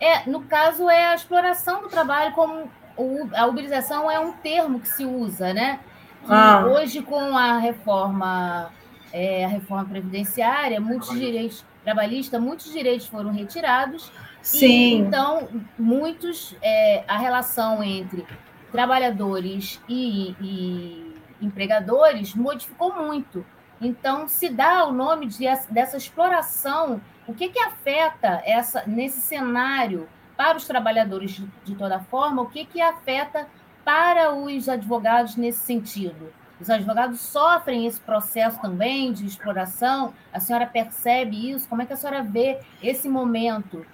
É, no caso, é a exploração do trabalho, como o, a uberização é um termo que se usa, né? Ah. Hoje, com a reforma, é, a reforma previdenciária, muitos direitos trabalhistas, muitos direitos foram retirados Sim. E, então, muitos, é, a relação entre trabalhadores e, e, empregadores modificou muito. Então, se dá o nome de, dessa exploração, o que, que afeta essa nesse cenário para os trabalhadores de, de toda forma, o que, que afeta para os advogados nesse sentido? Os advogados sofrem esse processo também de exploração. A senhora percebe isso? Como é que a senhora vê esse momento?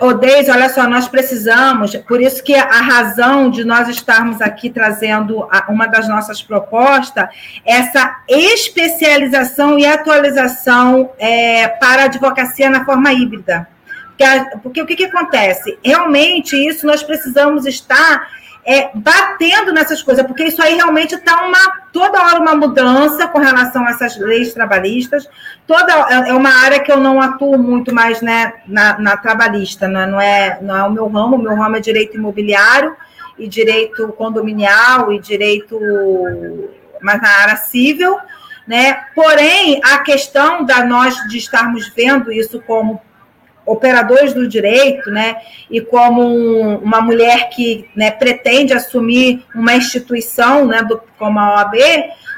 Odeise, olha só, nós precisamos, por isso que a razão de nós estarmos aqui trazendo uma das nossas propostas, essa especialização e atualização é, para a advocacia na forma híbrida. Porque, o que, que acontece? Realmente, isso nós precisamos estar é, batendo nessas coisas, porque isso aí realmente está uma toda hora uma mudança com relação a essas leis trabalhistas. Toda é, é uma área que eu não atuo muito mais né, na, na trabalhista, né? não, é, não é o meu ramo, o meu ramo é direito imobiliário e direito condominial e direito mas na área civil, né? Porém, a questão da nós de estarmos vendo isso como operadores do direito, né, e como um, uma mulher que né, pretende assumir uma instituição, né, do, como a OAB,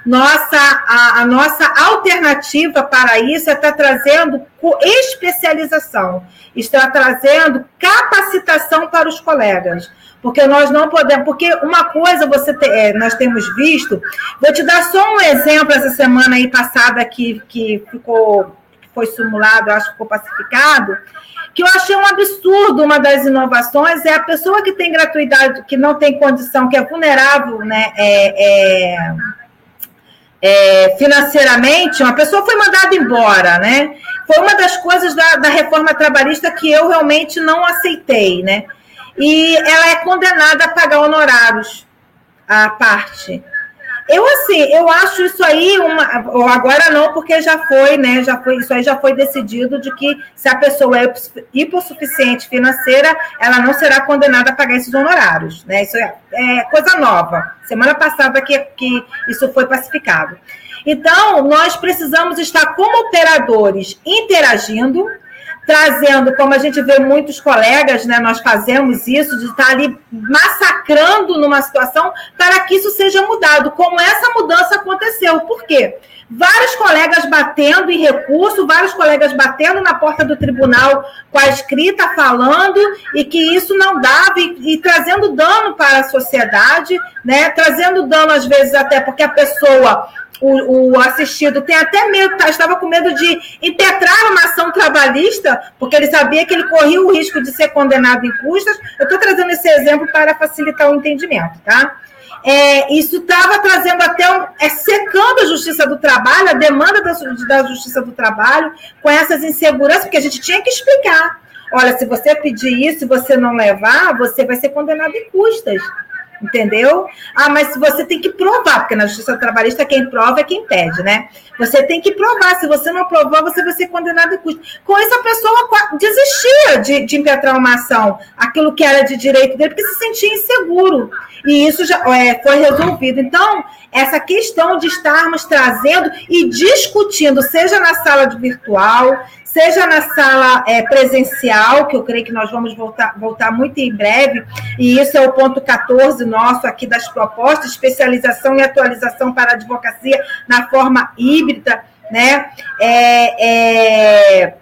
nossa, a, a nossa alternativa para isso é estar trazendo especialização, está trazendo capacitação para os colegas. Porque nós não podemos, porque uma coisa você te, é, nós temos visto, vou te dar só um exemplo essa semana aí passada que, que ficou foi simulado, acho que ficou pacificado, que eu achei um absurdo uma das inovações é a pessoa que tem gratuidade, que não tem condição, que é vulnerável, né? É, é, é, financeiramente, uma pessoa foi mandada embora, né? Foi uma das coisas da, da reforma trabalhista que eu realmente não aceitei, né? E ela é condenada a pagar honorários à parte. Eu, assim, eu acho isso aí uma. Ou agora não, porque já foi, né? Já foi, isso aí já foi decidido de que se a pessoa é hipossuficiente financeira, ela não será condenada a pagar esses honorários. Né? Isso é, é coisa nova. Semana passada que, que isso foi pacificado. Então, nós precisamos estar como operadores interagindo, trazendo, como a gente vê muitos colegas, né, nós fazemos isso, de estar ali massacrando numa situação para que isso seja mudado, como essa mudança aconteceu. Por quê? Vários colegas batendo em recurso, vários colegas batendo na porta do tribunal com a escrita falando e que isso não dava e, e trazendo dano para a sociedade, né? Trazendo dano às vezes até porque a pessoa o, o assistido tem até medo, tá, estava com medo de impetrar uma ação trabalhista, porque ele sabia que ele corria o risco de ser condenado em custas. Eu estou trazendo esse exemplo para facilitar o entendimento, tá? É, isso estava trazendo até um, é, secando a justiça do trabalho, a demanda da, da justiça do trabalho, com essas inseguranças, porque a gente tinha que explicar. Olha, se você pedir isso e você não levar, você vai ser condenado em custas entendeu? Ah, mas você tem que provar, porque na justiça trabalhista quem prova é quem pede, né? Você tem que provar. Se você não provar, você vai ser condenado em custo. Com isso, a pessoa desistia de, de impetrar uma ação, aquilo que era de direito dele, porque se sentia inseguro. E isso já é, foi resolvido. Então, essa questão de estarmos trazendo e discutindo, seja na sala de virtual, seja na sala é, presencial, que eu creio que nós vamos voltar, voltar muito em breve, e isso é o ponto 14 nosso aqui das propostas, especialização e atualização para a advocacia na forma híbrida, né? É, é,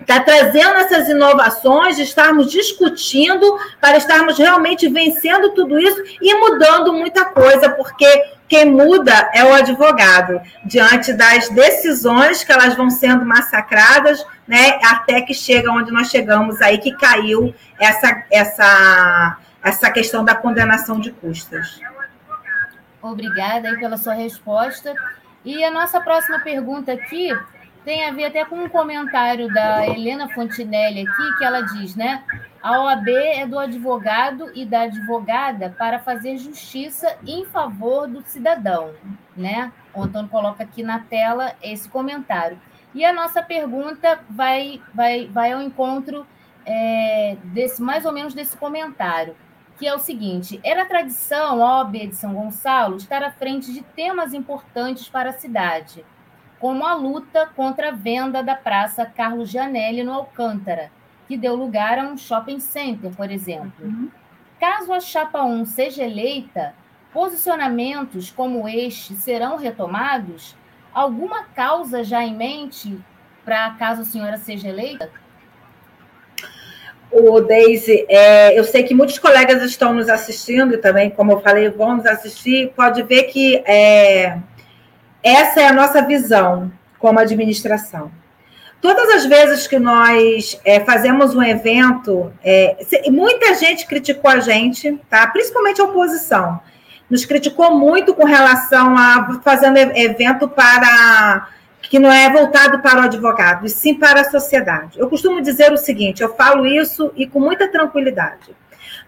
está trazendo essas inovações, estarmos discutindo para estarmos realmente vencendo tudo isso e mudando muita coisa, porque quem muda é o advogado, diante das decisões que elas vão sendo massacradas, né, até que chega onde nós chegamos aí, que caiu essa, essa, essa questão da condenação de custas. Obrigada aí pela sua resposta. E a nossa próxima pergunta aqui tem a ver até com um comentário da Helena Fontinelli aqui, que ela diz, né? A OAB é do advogado e da advogada para fazer justiça em favor do cidadão, né? O Antônio coloca aqui na tela esse comentário. E a nossa pergunta vai, vai, vai ao encontro é, desse mais ou menos desse comentário, que é o seguinte: era tradição a OAB de São Gonçalo estar à frente de temas importantes para a cidade como a luta contra a venda da Praça Carlos Gianelli no Alcântara, que deu lugar a um shopping center, por exemplo. Uhum. Caso a Chapa 1 seja eleita, posicionamentos como este serão retomados? Alguma causa já em mente para caso a senhora seja eleita? O Deise, é, eu sei que muitos colegas estão nos assistindo e também, como eu falei, vão nos assistir. Pode ver que é, essa é a nossa visão como administração. Todas as vezes que nós é, fazemos um evento, é, muita gente criticou a gente, tá? principalmente a oposição. Nos criticou muito com relação a fazendo evento para que não é voltado para o advogado, e sim para a sociedade. Eu costumo dizer o seguinte: eu falo isso e com muita tranquilidade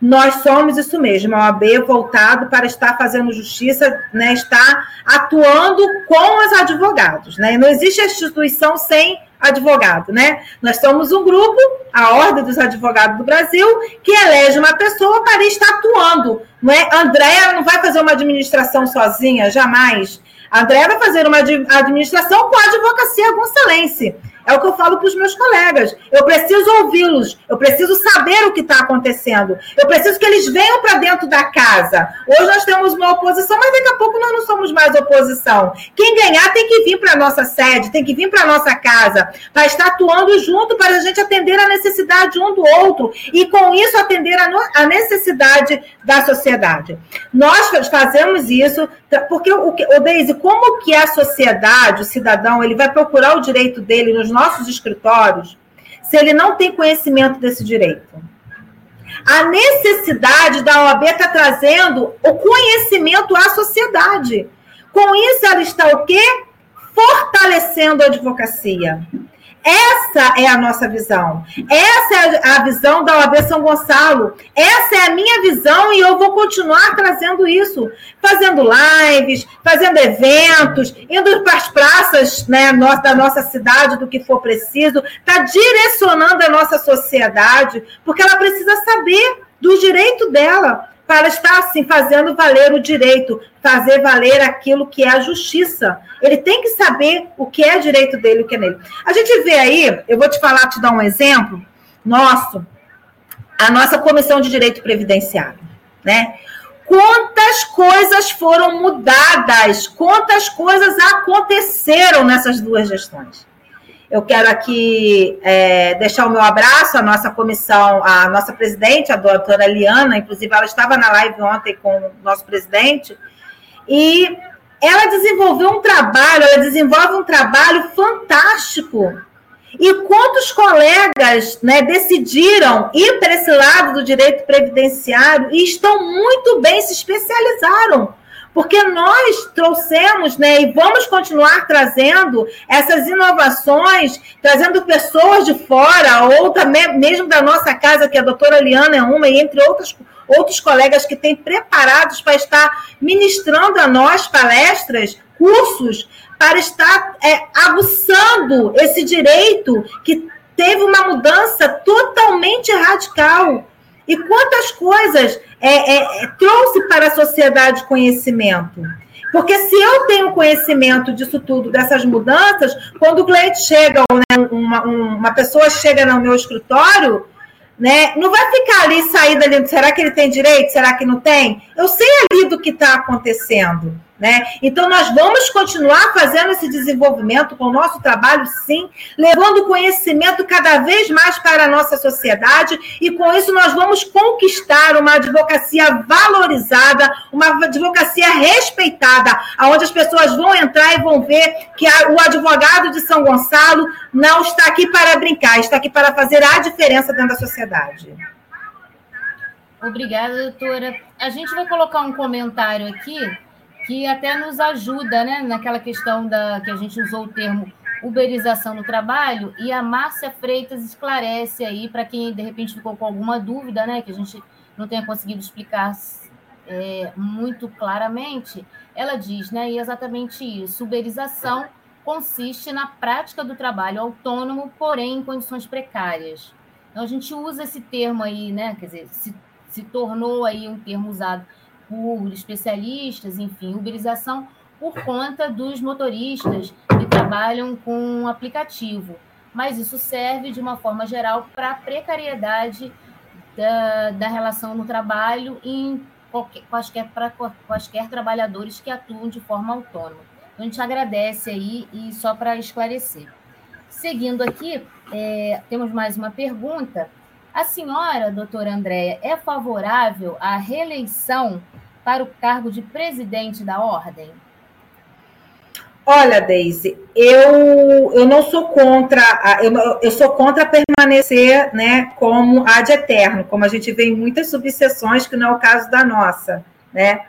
nós somos isso mesmo, a OAB voltado para estar fazendo justiça, né, estar atuando com os advogados. Né? Não existe instituição sem advogado, né? Nós somos um grupo, a Ordem dos Advogados do Brasil, que elege uma pessoa para estar atuando. Não é? Andréa não vai fazer uma administração sozinha, jamais. A Andréa vai fazer uma administração com a advocacia gonçalense. É o que eu falo para os meus colegas. Eu preciso ouvi-los, eu preciso saber o que está acontecendo. Eu preciso que eles venham para dentro da casa. Hoje nós temos uma oposição, mas daqui a pouco nós não somos mais oposição. Quem ganhar tem que vir para a nossa sede, tem que vir para a nossa casa, para estar atuando junto para a gente atender a necessidade um do outro e com isso atender a, no, a necessidade da sociedade. Nós fazemos isso porque o, o Deise, como que a sociedade, o cidadão, ele vai procurar o direito dele nos nossos escritórios se ele não tem conhecimento desse direito? A necessidade da OAB está trazendo o conhecimento à sociedade. Com isso, ela está o quê? Fortalecendo a advocacia. Essa é a nossa visão. Essa é a visão da OAB São Gonçalo. Essa é a minha visão e eu vou continuar trazendo isso. Fazendo lives, fazendo eventos, indo para as praças né, da nossa cidade, do que for preciso. Está direcionando a nossa sociedade, porque ela precisa saber do direito dela para estar assim fazendo valer o direito, fazer valer aquilo que é a justiça. Ele tem que saber o que é direito dele o que é nele. A gente vê aí, eu vou te falar, te dar um exemplo nosso, a nossa comissão de direito previdenciário, né? Quantas coisas foram mudadas, quantas coisas aconteceram nessas duas gestões. Eu quero aqui é, deixar o meu abraço à nossa comissão, à nossa presidente, a doutora Liana, inclusive ela estava na live ontem com o nosso presidente, e ela desenvolveu um trabalho, ela desenvolve um trabalho fantástico. E quantos colegas né, decidiram ir para esse lado do direito previdenciário e estão muito bem, se especializaram porque nós trouxemos, né, e vamos continuar trazendo essas inovações, trazendo pessoas de fora, ou também mesmo da nossa casa, que a doutora Liana é uma, e entre outros, outros colegas que têm preparados para estar ministrando a nós palestras, cursos, para estar é, aguçando esse direito que teve uma mudança totalmente radical. E quantas coisas é, é, trouxe para a sociedade conhecimento? Porque se eu tenho conhecimento disso tudo, dessas mudanças, quando o cliente chega, né, uma, uma pessoa chega no meu escritório, né, não vai ficar ali saída ali, será que ele tem direito? Será que não tem? Eu sei ali do que está acontecendo. Né? Então, nós vamos continuar fazendo esse desenvolvimento com o nosso trabalho, sim, levando conhecimento cada vez mais para a nossa sociedade, e com isso nós vamos conquistar uma advocacia valorizada, uma advocacia respeitada, onde as pessoas vão entrar e vão ver que o advogado de São Gonçalo não está aqui para brincar, está aqui para fazer a diferença dentro da sociedade. Obrigada, doutora. A gente vai colocar um comentário aqui que até nos ajuda, né, naquela questão da que a gente usou o termo uberização no trabalho, e a Márcia Freitas esclarece aí para quem de repente ficou com alguma dúvida, né, que a gente não tenha conseguido explicar é, muito claramente, ela diz, né, exatamente isso, uberização consiste na prática do trabalho autônomo, porém em condições precárias. Então a gente usa esse termo aí, né, quer dizer, se, se tornou aí um termo usado por especialistas, enfim, uberização por conta dos motoristas que trabalham com aplicativo. Mas isso serve, de uma forma geral, para a precariedade da, da relação no trabalho em qualquer, quaisquer, para quaisquer trabalhadores que atuam de forma autônoma. Então, a gente agradece aí e só para esclarecer. Seguindo aqui, é, temos mais uma pergunta. A senhora, doutora Andréia, é favorável à reeleição para o cargo de presidente da ordem? Olha, Deise, eu, eu não sou contra, eu, eu sou contra permanecer né, como ad eterno, como a gente vê em muitas subseções, que não é o caso da nossa, né?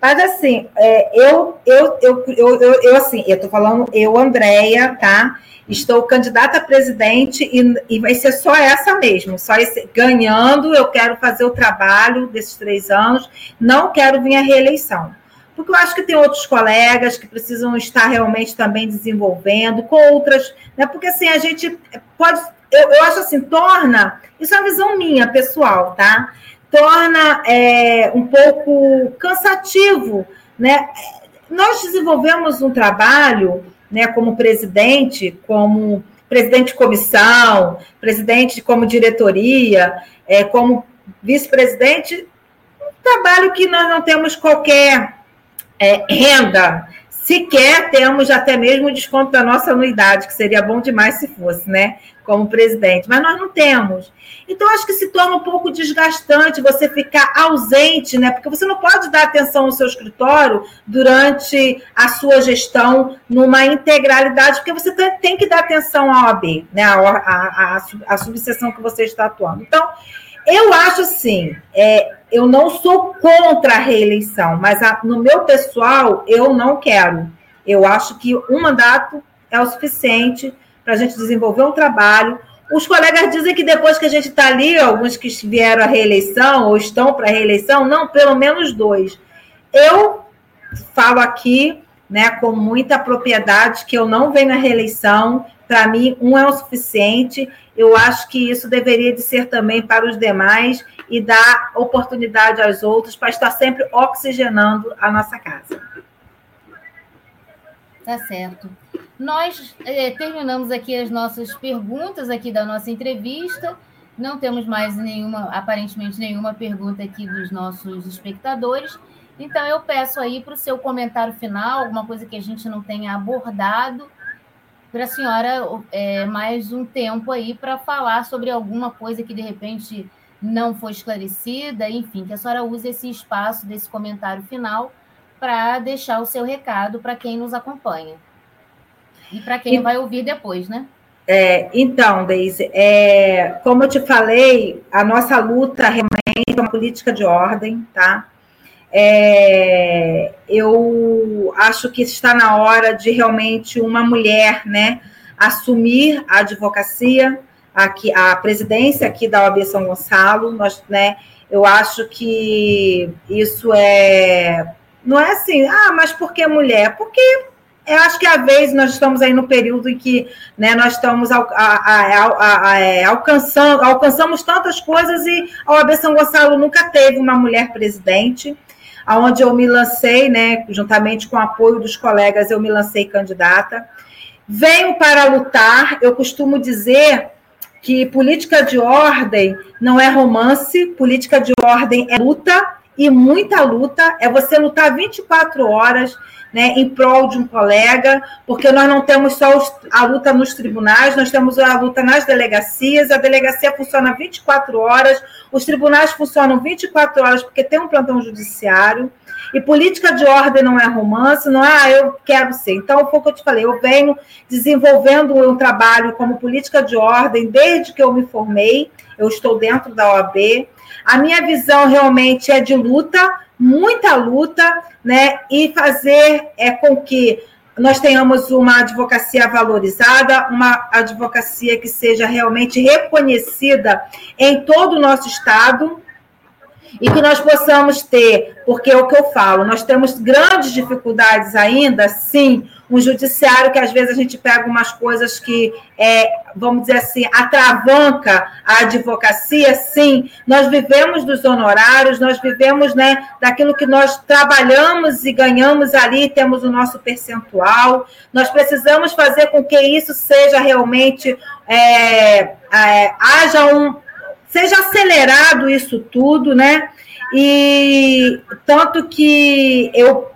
Mas assim, é, eu, eu, eu, eu, assim, eu tô falando, eu, Andréia, tá? Estou candidata a presidente e, vai ser só essa mesmo, só ganhando, eu quero fazer o trabalho desses três anos, não quero vir à reeleição. Porque eu acho que tem outros colegas que precisam estar realmente também desenvolvendo, com outras, né? Porque assim, a gente pode, eu, eu acho assim, torna, isso é uma visão minha, pessoal, tá? Torna é, um pouco cansativo, né? Nós desenvolvemos um trabalho né, como presidente, como presidente de comissão, presidente como diretoria, é, como vice-presidente, um trabalho que nós não temos qualquer é, renda, sequer temos até mesmo desconto da nossa anuidade, que seria bom demais se fosse, né? Como presidente, mas nós não temos. Então, acho que se torna um pouco desgastante você ficar ausente, né? Porque você não pode dar atenção ao seu escritório durante a sua gestão numa integralidade, porque você tem que dar atenção à OAB, né? A, a, a, a subseção que você está atuando. Então, eu acho assim, é, eu não sou contra a reeleição, mas a, no meu pessoal, eu não quero. Eu acho que um mandato é o suficiente para a gente desenvolver um trabalho. Os colegas dizem que depois que a gente está ali, alguns que vieram à reeleição ou estão para a reeleição, não, pelo menos dois. Eu falo aqui né, com muita propriedade que eu não venho à reeleição. Para mim, um é o suficiente. Eu acho que isso deveria de ser também para os demais e dar oportunidade aos outros para estar sempre oxigenando a nossa casa. Tá certo. Nós é, terminamos aqui as nossas perguntas aqui da nossa entrevista. Não temos mais nenhuma, aparentemente nenhuma pergunta aqui dos nossos espectadores. Então eu peço aí para o seu comentário final, alguma coisa que a gente não tenha abordado, para a senhora é, mais um tempo aí para falar sobre alguma coisa que de repente não foi esclarecida, enfim, que a senhora use esse espaço desse comentário final para deixar o seu recado para quem nos acompanha. E para quem e... vai ouvir depois, né? É, então, Deise, é, como eu te falei, a nossa luta realmente é uma política de ordem, tá? É, eu acho que está na hora de realmente uma mulher, né, assumir a advocacia, aqui, a presidência aqui da OAB São Gonçalo, nós, né, eu acho que isso é, não é assim, ah, mas por que mulher? Porque eu acho que às vezes nós estamos aí no período em que né, nós estamos a, a, a, é, alcançando, alcançamos tantas coisas e a OAB São Gonçalo nunca teve uma mulher presidente, aonde eu me lancei, né, juntamente com o apoio dos colegas, eu me lancei candidata. Venho para lutar, eu costumo dizer que política de ordem não é romance, política de ordem é luta, e muita luta, é você lutar 24 horas né, em prol de um colega, porque nós não temos só os, a luta nos tribunais, nós temos a luta nas delegacias, a delegacia funciona 24 horas, os tribunais funcionam 24 horas porque tem um plantão judiciário, e política de ordem não é romance, não é, ah, eu quero ser. Então, foi o que eu te falei, eu venho desenvolvendo um trabalho como política de ordem desde que eu me formei, eu estou dentro da OAB. A minha visão realmente é de luta, muita luta, né? E fazer é com que nós tenhamos uma advocacia valorizada, uma advocacia que seja realmente reconhecida em todo o nosso estado, e que nós possamos ter, porque é o que eu falo, nós temos grandes dificuldades ainda, sim, um judiciário que às vezes a gente pega umas coisas que, é, vamos dizer assim, atravanca a advocacia, sim, nós vivemos dos honorários, nós vivemos né, daquilo que nós trabalhamos e ganhamos ali, temos o nosso percentual, nós precisamos fazer com que isso seja realmente, é, é, haja um, seja acelerado isso tudo, né? E tanto que eu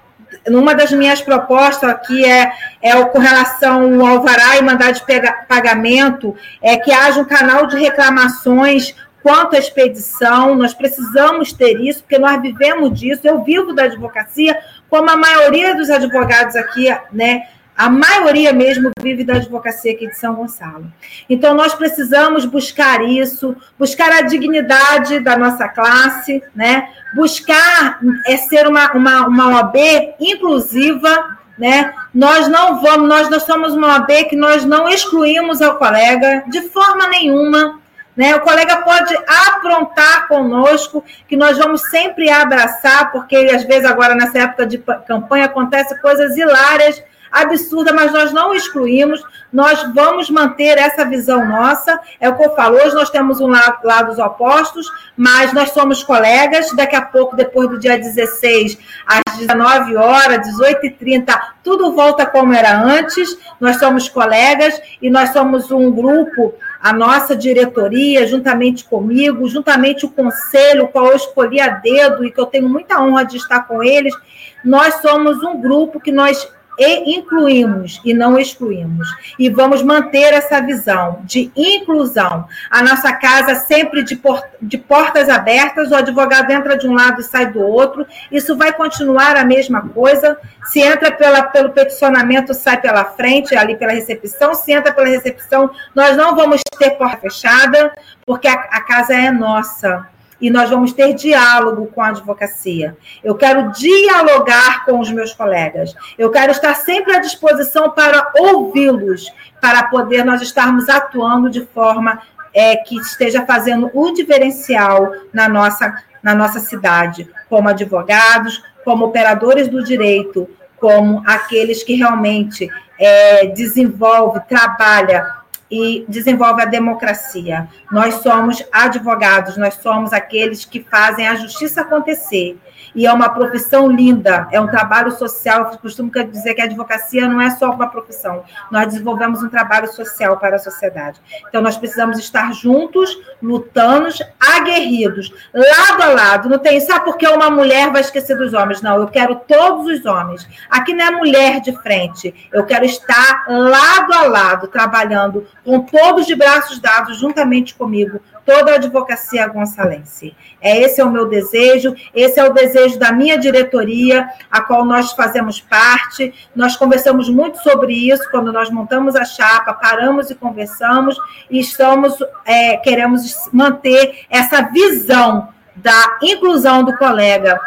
numa das minhas propostas aqui é, é com relação ao alvará e mandar de pagamento, é que haja um canal de reclamações quanto à expedição, nós precisamos ter isso, porque nós vivemos disso, eu vivo da advocacia, como a maioria dos advogados aqui, né, a maioria mesmo vive da advocacia aqui de São Gonçalo. Então, nós precisamos buscar isso, buscar a dignidade da nossa classe, né? buscar é ser uma, uma, uma OAB inclusiva, né? Nós não vamos, nós, nós somos uma OAB que nós não excluímos o colega de forma nenhuma. Né? O colega pode aprontar conosco, que nós vamos sempre abraçar, porque às vezes agora nessa época de campanha acontece coisas hilárias absurda, mas nós não excluímos, nós vamos manter essa visão nossa. É o que eu falo, hoje nós temos um lado, lados opostos, mas nós somos colegas. Daqui a pouco, depois do dia 16, às 19 horas, 18h30, tudo volta como era antes. Nós somos colegas e nós somos um grupo a nossa diretoria, juntamente comigo, juntamente o conselho, qual eu escolhi a dedo e que eu tenho muita honra de estar com eles, nós somos um grupo que nós e incluímos e não excluímos. E vamos manter essa visão de inclusão. A nossa casa sempre de, por, de portas abertas, o advogado entra de um lado e sai do outro. Isso vai continuar a mesma coisa. Se entra pela, pelo peticionamento, sai pela frente, ali pela recepção. Se entra pela recepção, nós não vamos ter porta fechada, porque a, a casa é nossa e nós vamos ter diálogo com a advocacia. Eu quero dialogar com os meus colegas. Eu quero estar sempre à disposição para ouvi-los, para poder nós estarmos atuando de forma é, que esteja fazendo o diferencial na nossa, na nossa cidade, como advogados, como operadores do direito, como aqueles que realmente é, desenvolve, trabalha e desenvolve a democracia. Nós somos advogados, nós somos aqueles que fazem a justiça acontecer e é uma profissão linda, é um trabalho social. Eu costumo dizer que a advocacia não é só uma profissão, nós desenvolvemos um trabalho social para a sociedade. Então, nós precisamos estar juntos, lutando, aguerridos, lado a lado. Não tem, sabe por que uma mulher vai esquecer dos homens? Não, eu quero todos os homens. Aqui não é mulher de frente, eu quero estar lado a lado, trabalhando com todos de braços dados, juntamente comigo, toda a advocacia gonçalense. É esse é o meu desejo, esse é o desejo da minha diretoria, a qual nós fazemos parte. Nós conversamos muito sobre isso quando nós montamos a chapa, paramos e conversamos e estamos é, queremos manter essa visão da inclusão do colega,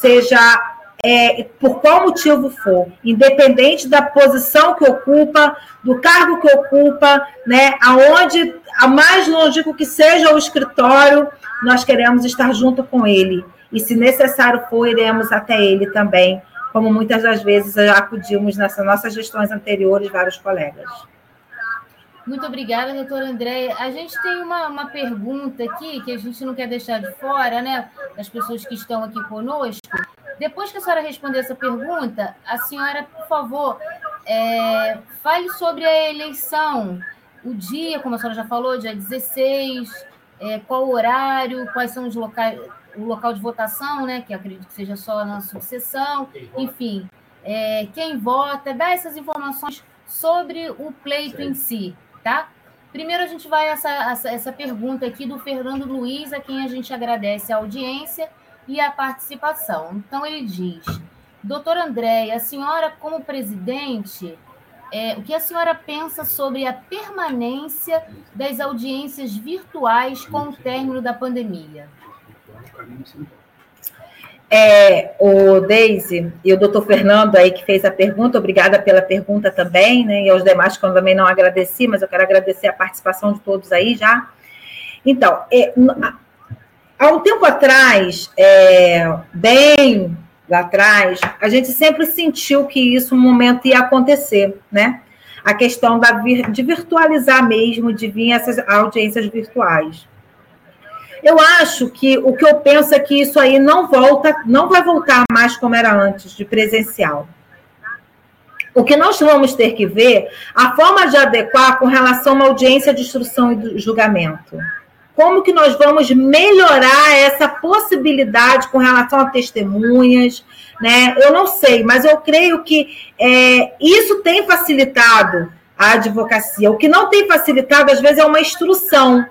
seja é, por qual motivo for, independente da posição que ocupa, do cargo que ocupa, né, aonde, a mais lógico que seja o escritório, nós queremos estar junto com ele. E se necessário for, iremos até ele também, como muitas das vezes já acudimos nessas nossas gestões anteriores, vários colegas. Muito obrigada, doutora Andréia. A gente tem uma, uma pergunta aqui que a gente não quer deixar de fora, né? Das pessoas que estão aqui conosco. Depois que a senhora responder essa pergunta, a senhora, por favor, é, fale sobre a eleição, o dia, como a senhora já falou, dia 16, é, qual horário, quais são os locais, o local de votação, né? Que acredito que seja só na sucessão, enfim, é, quem vota, dá essas informações sobre o pleito em si, tá? Primeiro a gente vai essa, essa, essa pergunta aqui do Fernando Luiz, a quem a gente agradece a audiência e a participação. Então, ele diz: Doutora Andréia, a senhora, como presidente, é, o que a senhora pensa sobre a permanência das audiências virtuais com o término da pandemia? É, o Deise e o doutor Fernando aí que fez a pergunta, obrigada pela pergunta também, né? E aos demais que eu também não agradeci, mas eu quero agradecer a participação de todos aí já. Então, é, há um tempo atrás, é, bem lá atrás, a gente sempre sentiu que isso um momento ia acontecer, né? A questão da, de virtualizar mesmo, de vir essas audiências virtuais. Eu acho que o que eu penso é que isso aí não volta, não vai voltar mais como era antes, de presencial. O que nós vamos ter que ver a forma de adequar com relação uma audiência de instrução e julgamento. Como que nós vamos melhorar essa possibilidade com relação a testemunhas, né? Eu não sei, mas eu creio que é, isso tem facilitado a advocacia. O que não tem facilitado, às vezes, é uma instrução,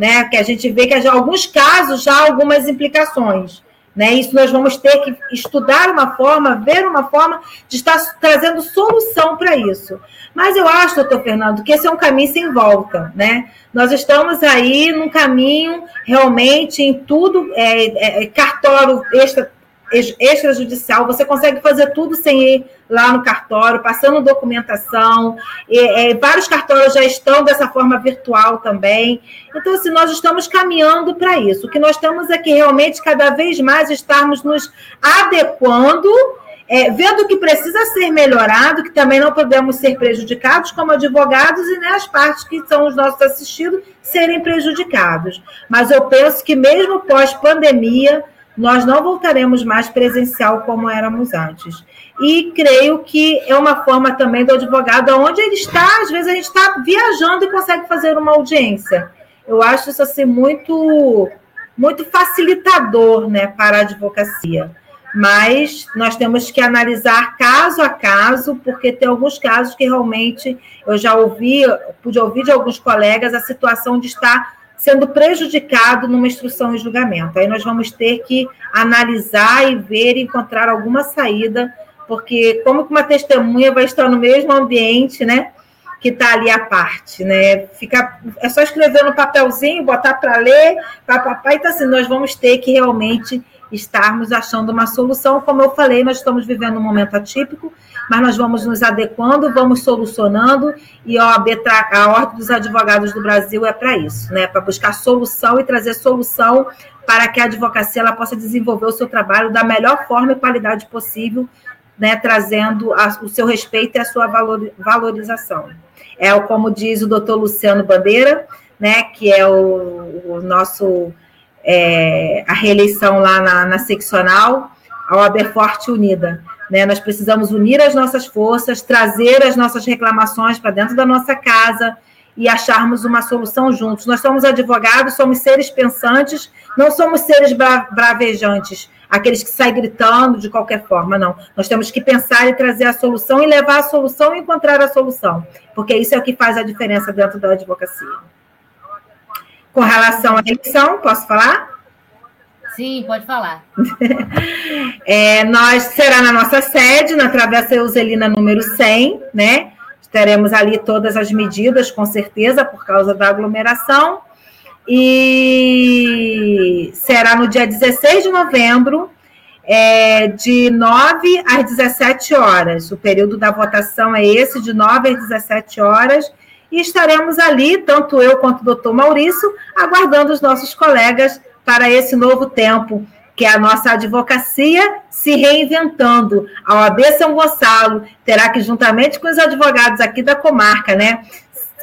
né? Que a gente vê que, em alguns casos, já há algumas implicações. Né? Isso nós vamos ter que estudar uma forma, ver uma forma de estar trazendo solução para isso. Mas eu acho, doutor Fernando, que esse é um caminho sem volta. Né? Nós estamos aí num caminho realmente em tudo, é, é, cartório extra extrajudicial, você consegue fazer tudo sem ir lá no cartório, passando documentação, e, é, vários cartórios já estão dessa forma virtual também. Então, assim, nós estamos caminhando para isso. O que nós temos é realmente cada vez mais estarmos nos adequando, é, vendo que precisa ser melhorado, que também não podemos ser prejudicados como advogados e nem as partes que são os nossos assistidos serem prejudicados. Mas eu penso que mesmo pós-pandemia, nós não voltaremos mais presencial como éramos antes. E creio que é uma forma também do advogado, onde ele está, às vezes a gente está viajando e consegue fazer uma audiência. Eu acho isso assim muito, muito facilitador né, para a advocacia. Mas nós temos que analisar caso a caso, porque tem alguns casos que realmente eu já ouvi, pude ouvir de alguns colegas a situação de estar sendo prejudicado numa instrução e julgamento. Aí nós vamos ter que analisar e ver e encontrar alguma saída, porque como que uma testemunha vai estar no mesmo ambiente, né? Que está ali à parte, né? Fica, é só escrever no papelzinho, botar para ler, papapá, então assim, nós vamos ter que realmente estarmos achando uma solução. Como eu falei, nós estamos vivendo um momento atípico, mas nós vamos nos adequando, vamos solucionando, e a OAB, a Ordem dos Advogados do Brasil é para isso, né? Para buscar solução e trazer solução para que a advocacia ela possa desenvolver o seu trabalho da melhor forma e qualidade possível, né? Trazendo a, o seu respeito e a sua valor, valorização. É como diz o doutor Luciano Bandeira, né? Que é o, o nosso é, a reeleição lá na, na seccional, a OAB é Forte Unida. Né? Nós precisamos unir as nossas forças, trazer as nossas reclamações para dentro da nossa casa e acharmos uma solução juntos. Nós somos advogados, somos seres pensantes, não somos seres bra bravejantes, aqueles que saem gritando de qualquer forma, não. Nós temos que pensar e trazer a solução e levar a solução e encontrar a solução, porque isso é o que faz a diferença dentro da advocacia. Com relação à eleição, posso falar? Sim, pode falar. é, nós será na nossa sede, na Travessa Euselina número 100, né? Teremos ali todas as medidas, com certeza, por causa da aglomeração. E será no dia 16 de novembro, é, de 9 às 17 horas. O período da votação é esse, de 9 às 17 horas. E estaremos ali, tanto eu quanto o doutor Maurício, aguardando os nossos colegas para esse novo tempo, que é a nossa advocacia se reinventando. A OAB São Gonçalo terá que, juntamente com os advogados aqui da comarca, né?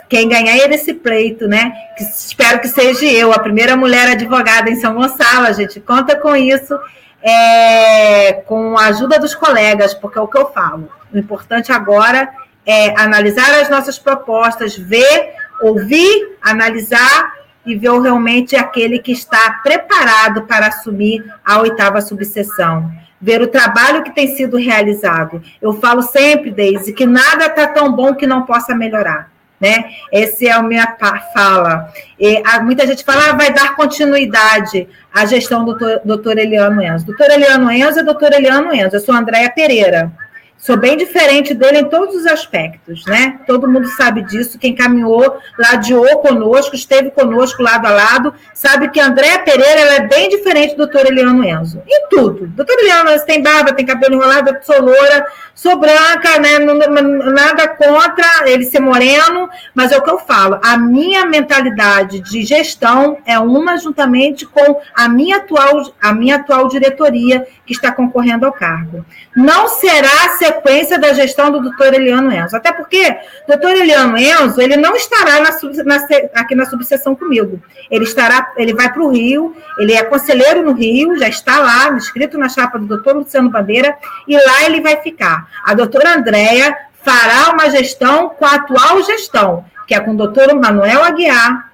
Quem ganhar esse pleito, né? Que espero que seja eu, a primeira mulher advogada em São Gonçalo, a gente conta com isso, é, com a ajuda dos colegas, porque é o que eu falo. O importante agora é analisar as nossas propostas, ver, ouvir, analisar e ver realmente aquele que está preparado para assumir a oitava subseção. Ver o trabalho que tem sido realizado. Eu falo sempre, Deise, que nada está tão bom que não possa melhorar. Né? Essa é a minha fala. E, muita gente fala, ah, vai dar continuidade à gestão do doutor Eliano Enzo. Doutor Eliano Enzo é doutor Eliano Enzo. Eu sou Andréia Pereira. Sou bem diferente dele em todos os aspectos, né? Todo mundo sabe disso. Quem caminhou, ladeou conosco, esteve conosco lado a lado, sabe que André Pereira é bem diferente do doutor Eliano Enzo. Em tudo. Doutor Eliano Enzo tem barba, tem cabelo enrolado, sou loura, sou branca, né? Nada contra ele ser moreno, mas é o que eu falo. A minha mentalidade de gestão é uma juntamente com a minha atual, a minha atual diretoria que está concorrendo ao cargo. Não será sequência da gestão do doutor Eliano Enzo. Até porque o doutor Eliano Enzo ele não estará na, na, aqui na subseção comigo. Ele estará, ele vai para o Rio, ele é conselheiro no Rio, já está lá, inscrito na chapa do doutor Luciano Bandeira, e lá ele vai ficar. A doutora Andréia fará uma gestão com a atual gestão, que é com o doutor Manuel Aguiar,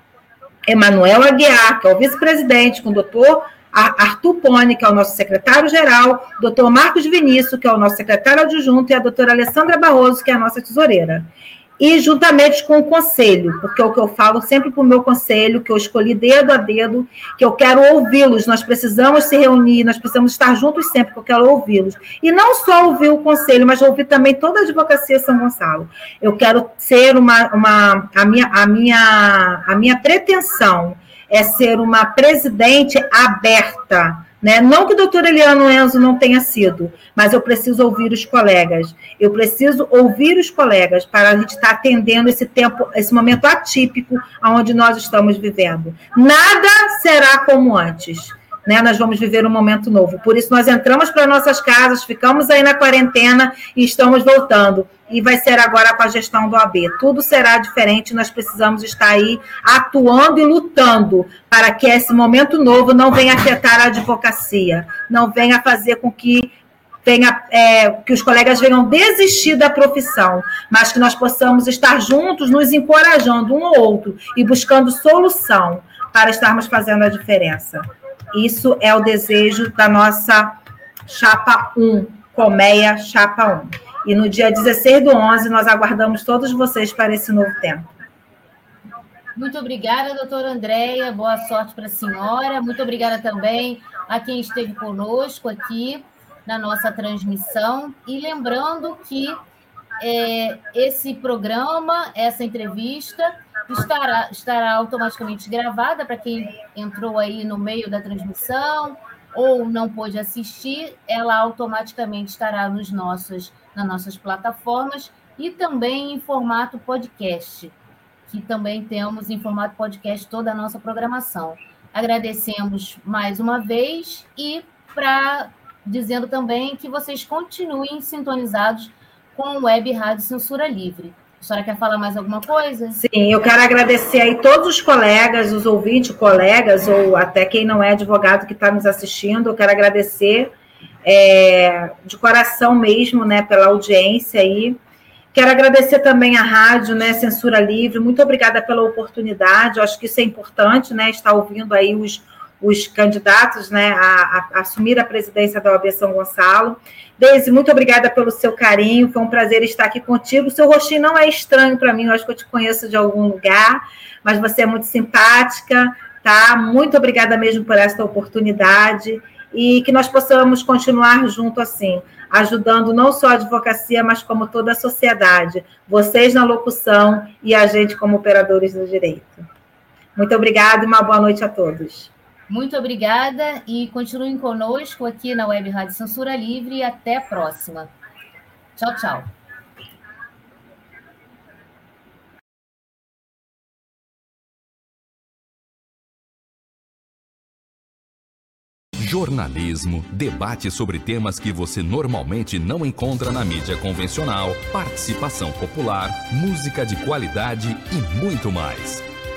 Emanuel Aguiar, que é o vice-presidente, com o doutor Arthur Pone, que é o nosso secretário-geral, doutor Marcos Vinícius, que é o nosso secretário adjunto, e a doutora Alessandra Barroso, que é a nossa tesoureira. E juntamente com o conselho, porque é o que eu falo sempre para o meu conselho, que eu escolhi dedo a dedo, que eu quero ouvi-los, nós precisamos se reunir, nós precisamos estar juntos sempre, porque eu quero ouvi-los. E não só ouvir o conselho, mas ouvir também toda a advocacia São Gonçalo. Eu quero ser uma, uma a, minha, a, minha, a minha pretensão é ser uma presidente aberta. Né? Não que o doutor Eliano Enzo não tenha sido, mas eu preciso ouvir os colegas. Eu preciso ouvir os colegas para a gente estar atendendo esse tempo, esse momento atípico onde nós estamos vivendo. Nada será como antes né? Nós vamos viver um momento novo. Por isso, nós entramos para nossas casas, ficamos aí na quarentena e estamos voltando. E vai ser agora com a gestão do AB. Tudo será diferente, nós precisamos estar aí atuando e lutando para que esse momento novo não venha afetar a advocacia, não venha fazer com que venha, é, que os colegas venham desistir da profissão, mas que nós possamos estar juntos, nos encorajando um ao outro e buscando solução para estarmos fazendo a diferença. Isso é o desejo da nossa chapa 1, Colmeia Chapa 1. E no dia 16 do 11, nós aguardamos todos vocês para esse novo tempo. Muito obrigada, doutora Andréia. Boa sorte para a senhora. Muito obrigada também a quem esteve conosco aqui na nossa transmissão. E lembrando que é, esse programa, essa entrevista, estará, estará automaticamente gravada para quem entrou aí no meio da transmissão ou não pôde assistir, ela automaticamente estará nos nossos, nas nossas plataformas e também em formato podcast, que também temos em formato podcast toda a nossa programação. Agradecemos mais uma vez e para dizendo também que vocês continuem sintonizados com Web Rádio Censura Livre. A senhora quer falar mais alguma coisa? Sim, eu quero agradecer aí todos os colegas, os ouvintes, colegas, ou até quem não é advogado que está nos assistindo. Eu quero agradecer é, de coração mesmo, né, pela audiência aí. Quero agradecer também à rádio, né, Censura Livre. Muito obrigada pela oportunidade. Eu acho que isso é importante, né, estar ouvindo aí os, os candidatos, né, a, a, assumir a presidência da OAB São Gonçalo. Deise, muito obrigada pelo seu carinho. Foi um prazer estar aqui contigo. O seu rostinho não é estranho para mim. Eu acho que eu te conheço de algum lugar, mas você é muito simpática, tá? Muito obrigada mesmo por esta oportunidade e que nós possamos continuar junto assim ajudando não só a advocacia, mas como toda a sociedade, vocês na locução e a gente como operadores do direito. Muito obrigada e uma boa noite a todos. Muito obrigada e continuem conosco aqui na Web Rádio Censura Livre e até a próxima. Tchau, tchau. jornalismo, debate sobre temas que você normalmente não encontra na mídia convencional, participação popular, música de qualidade e muito mais.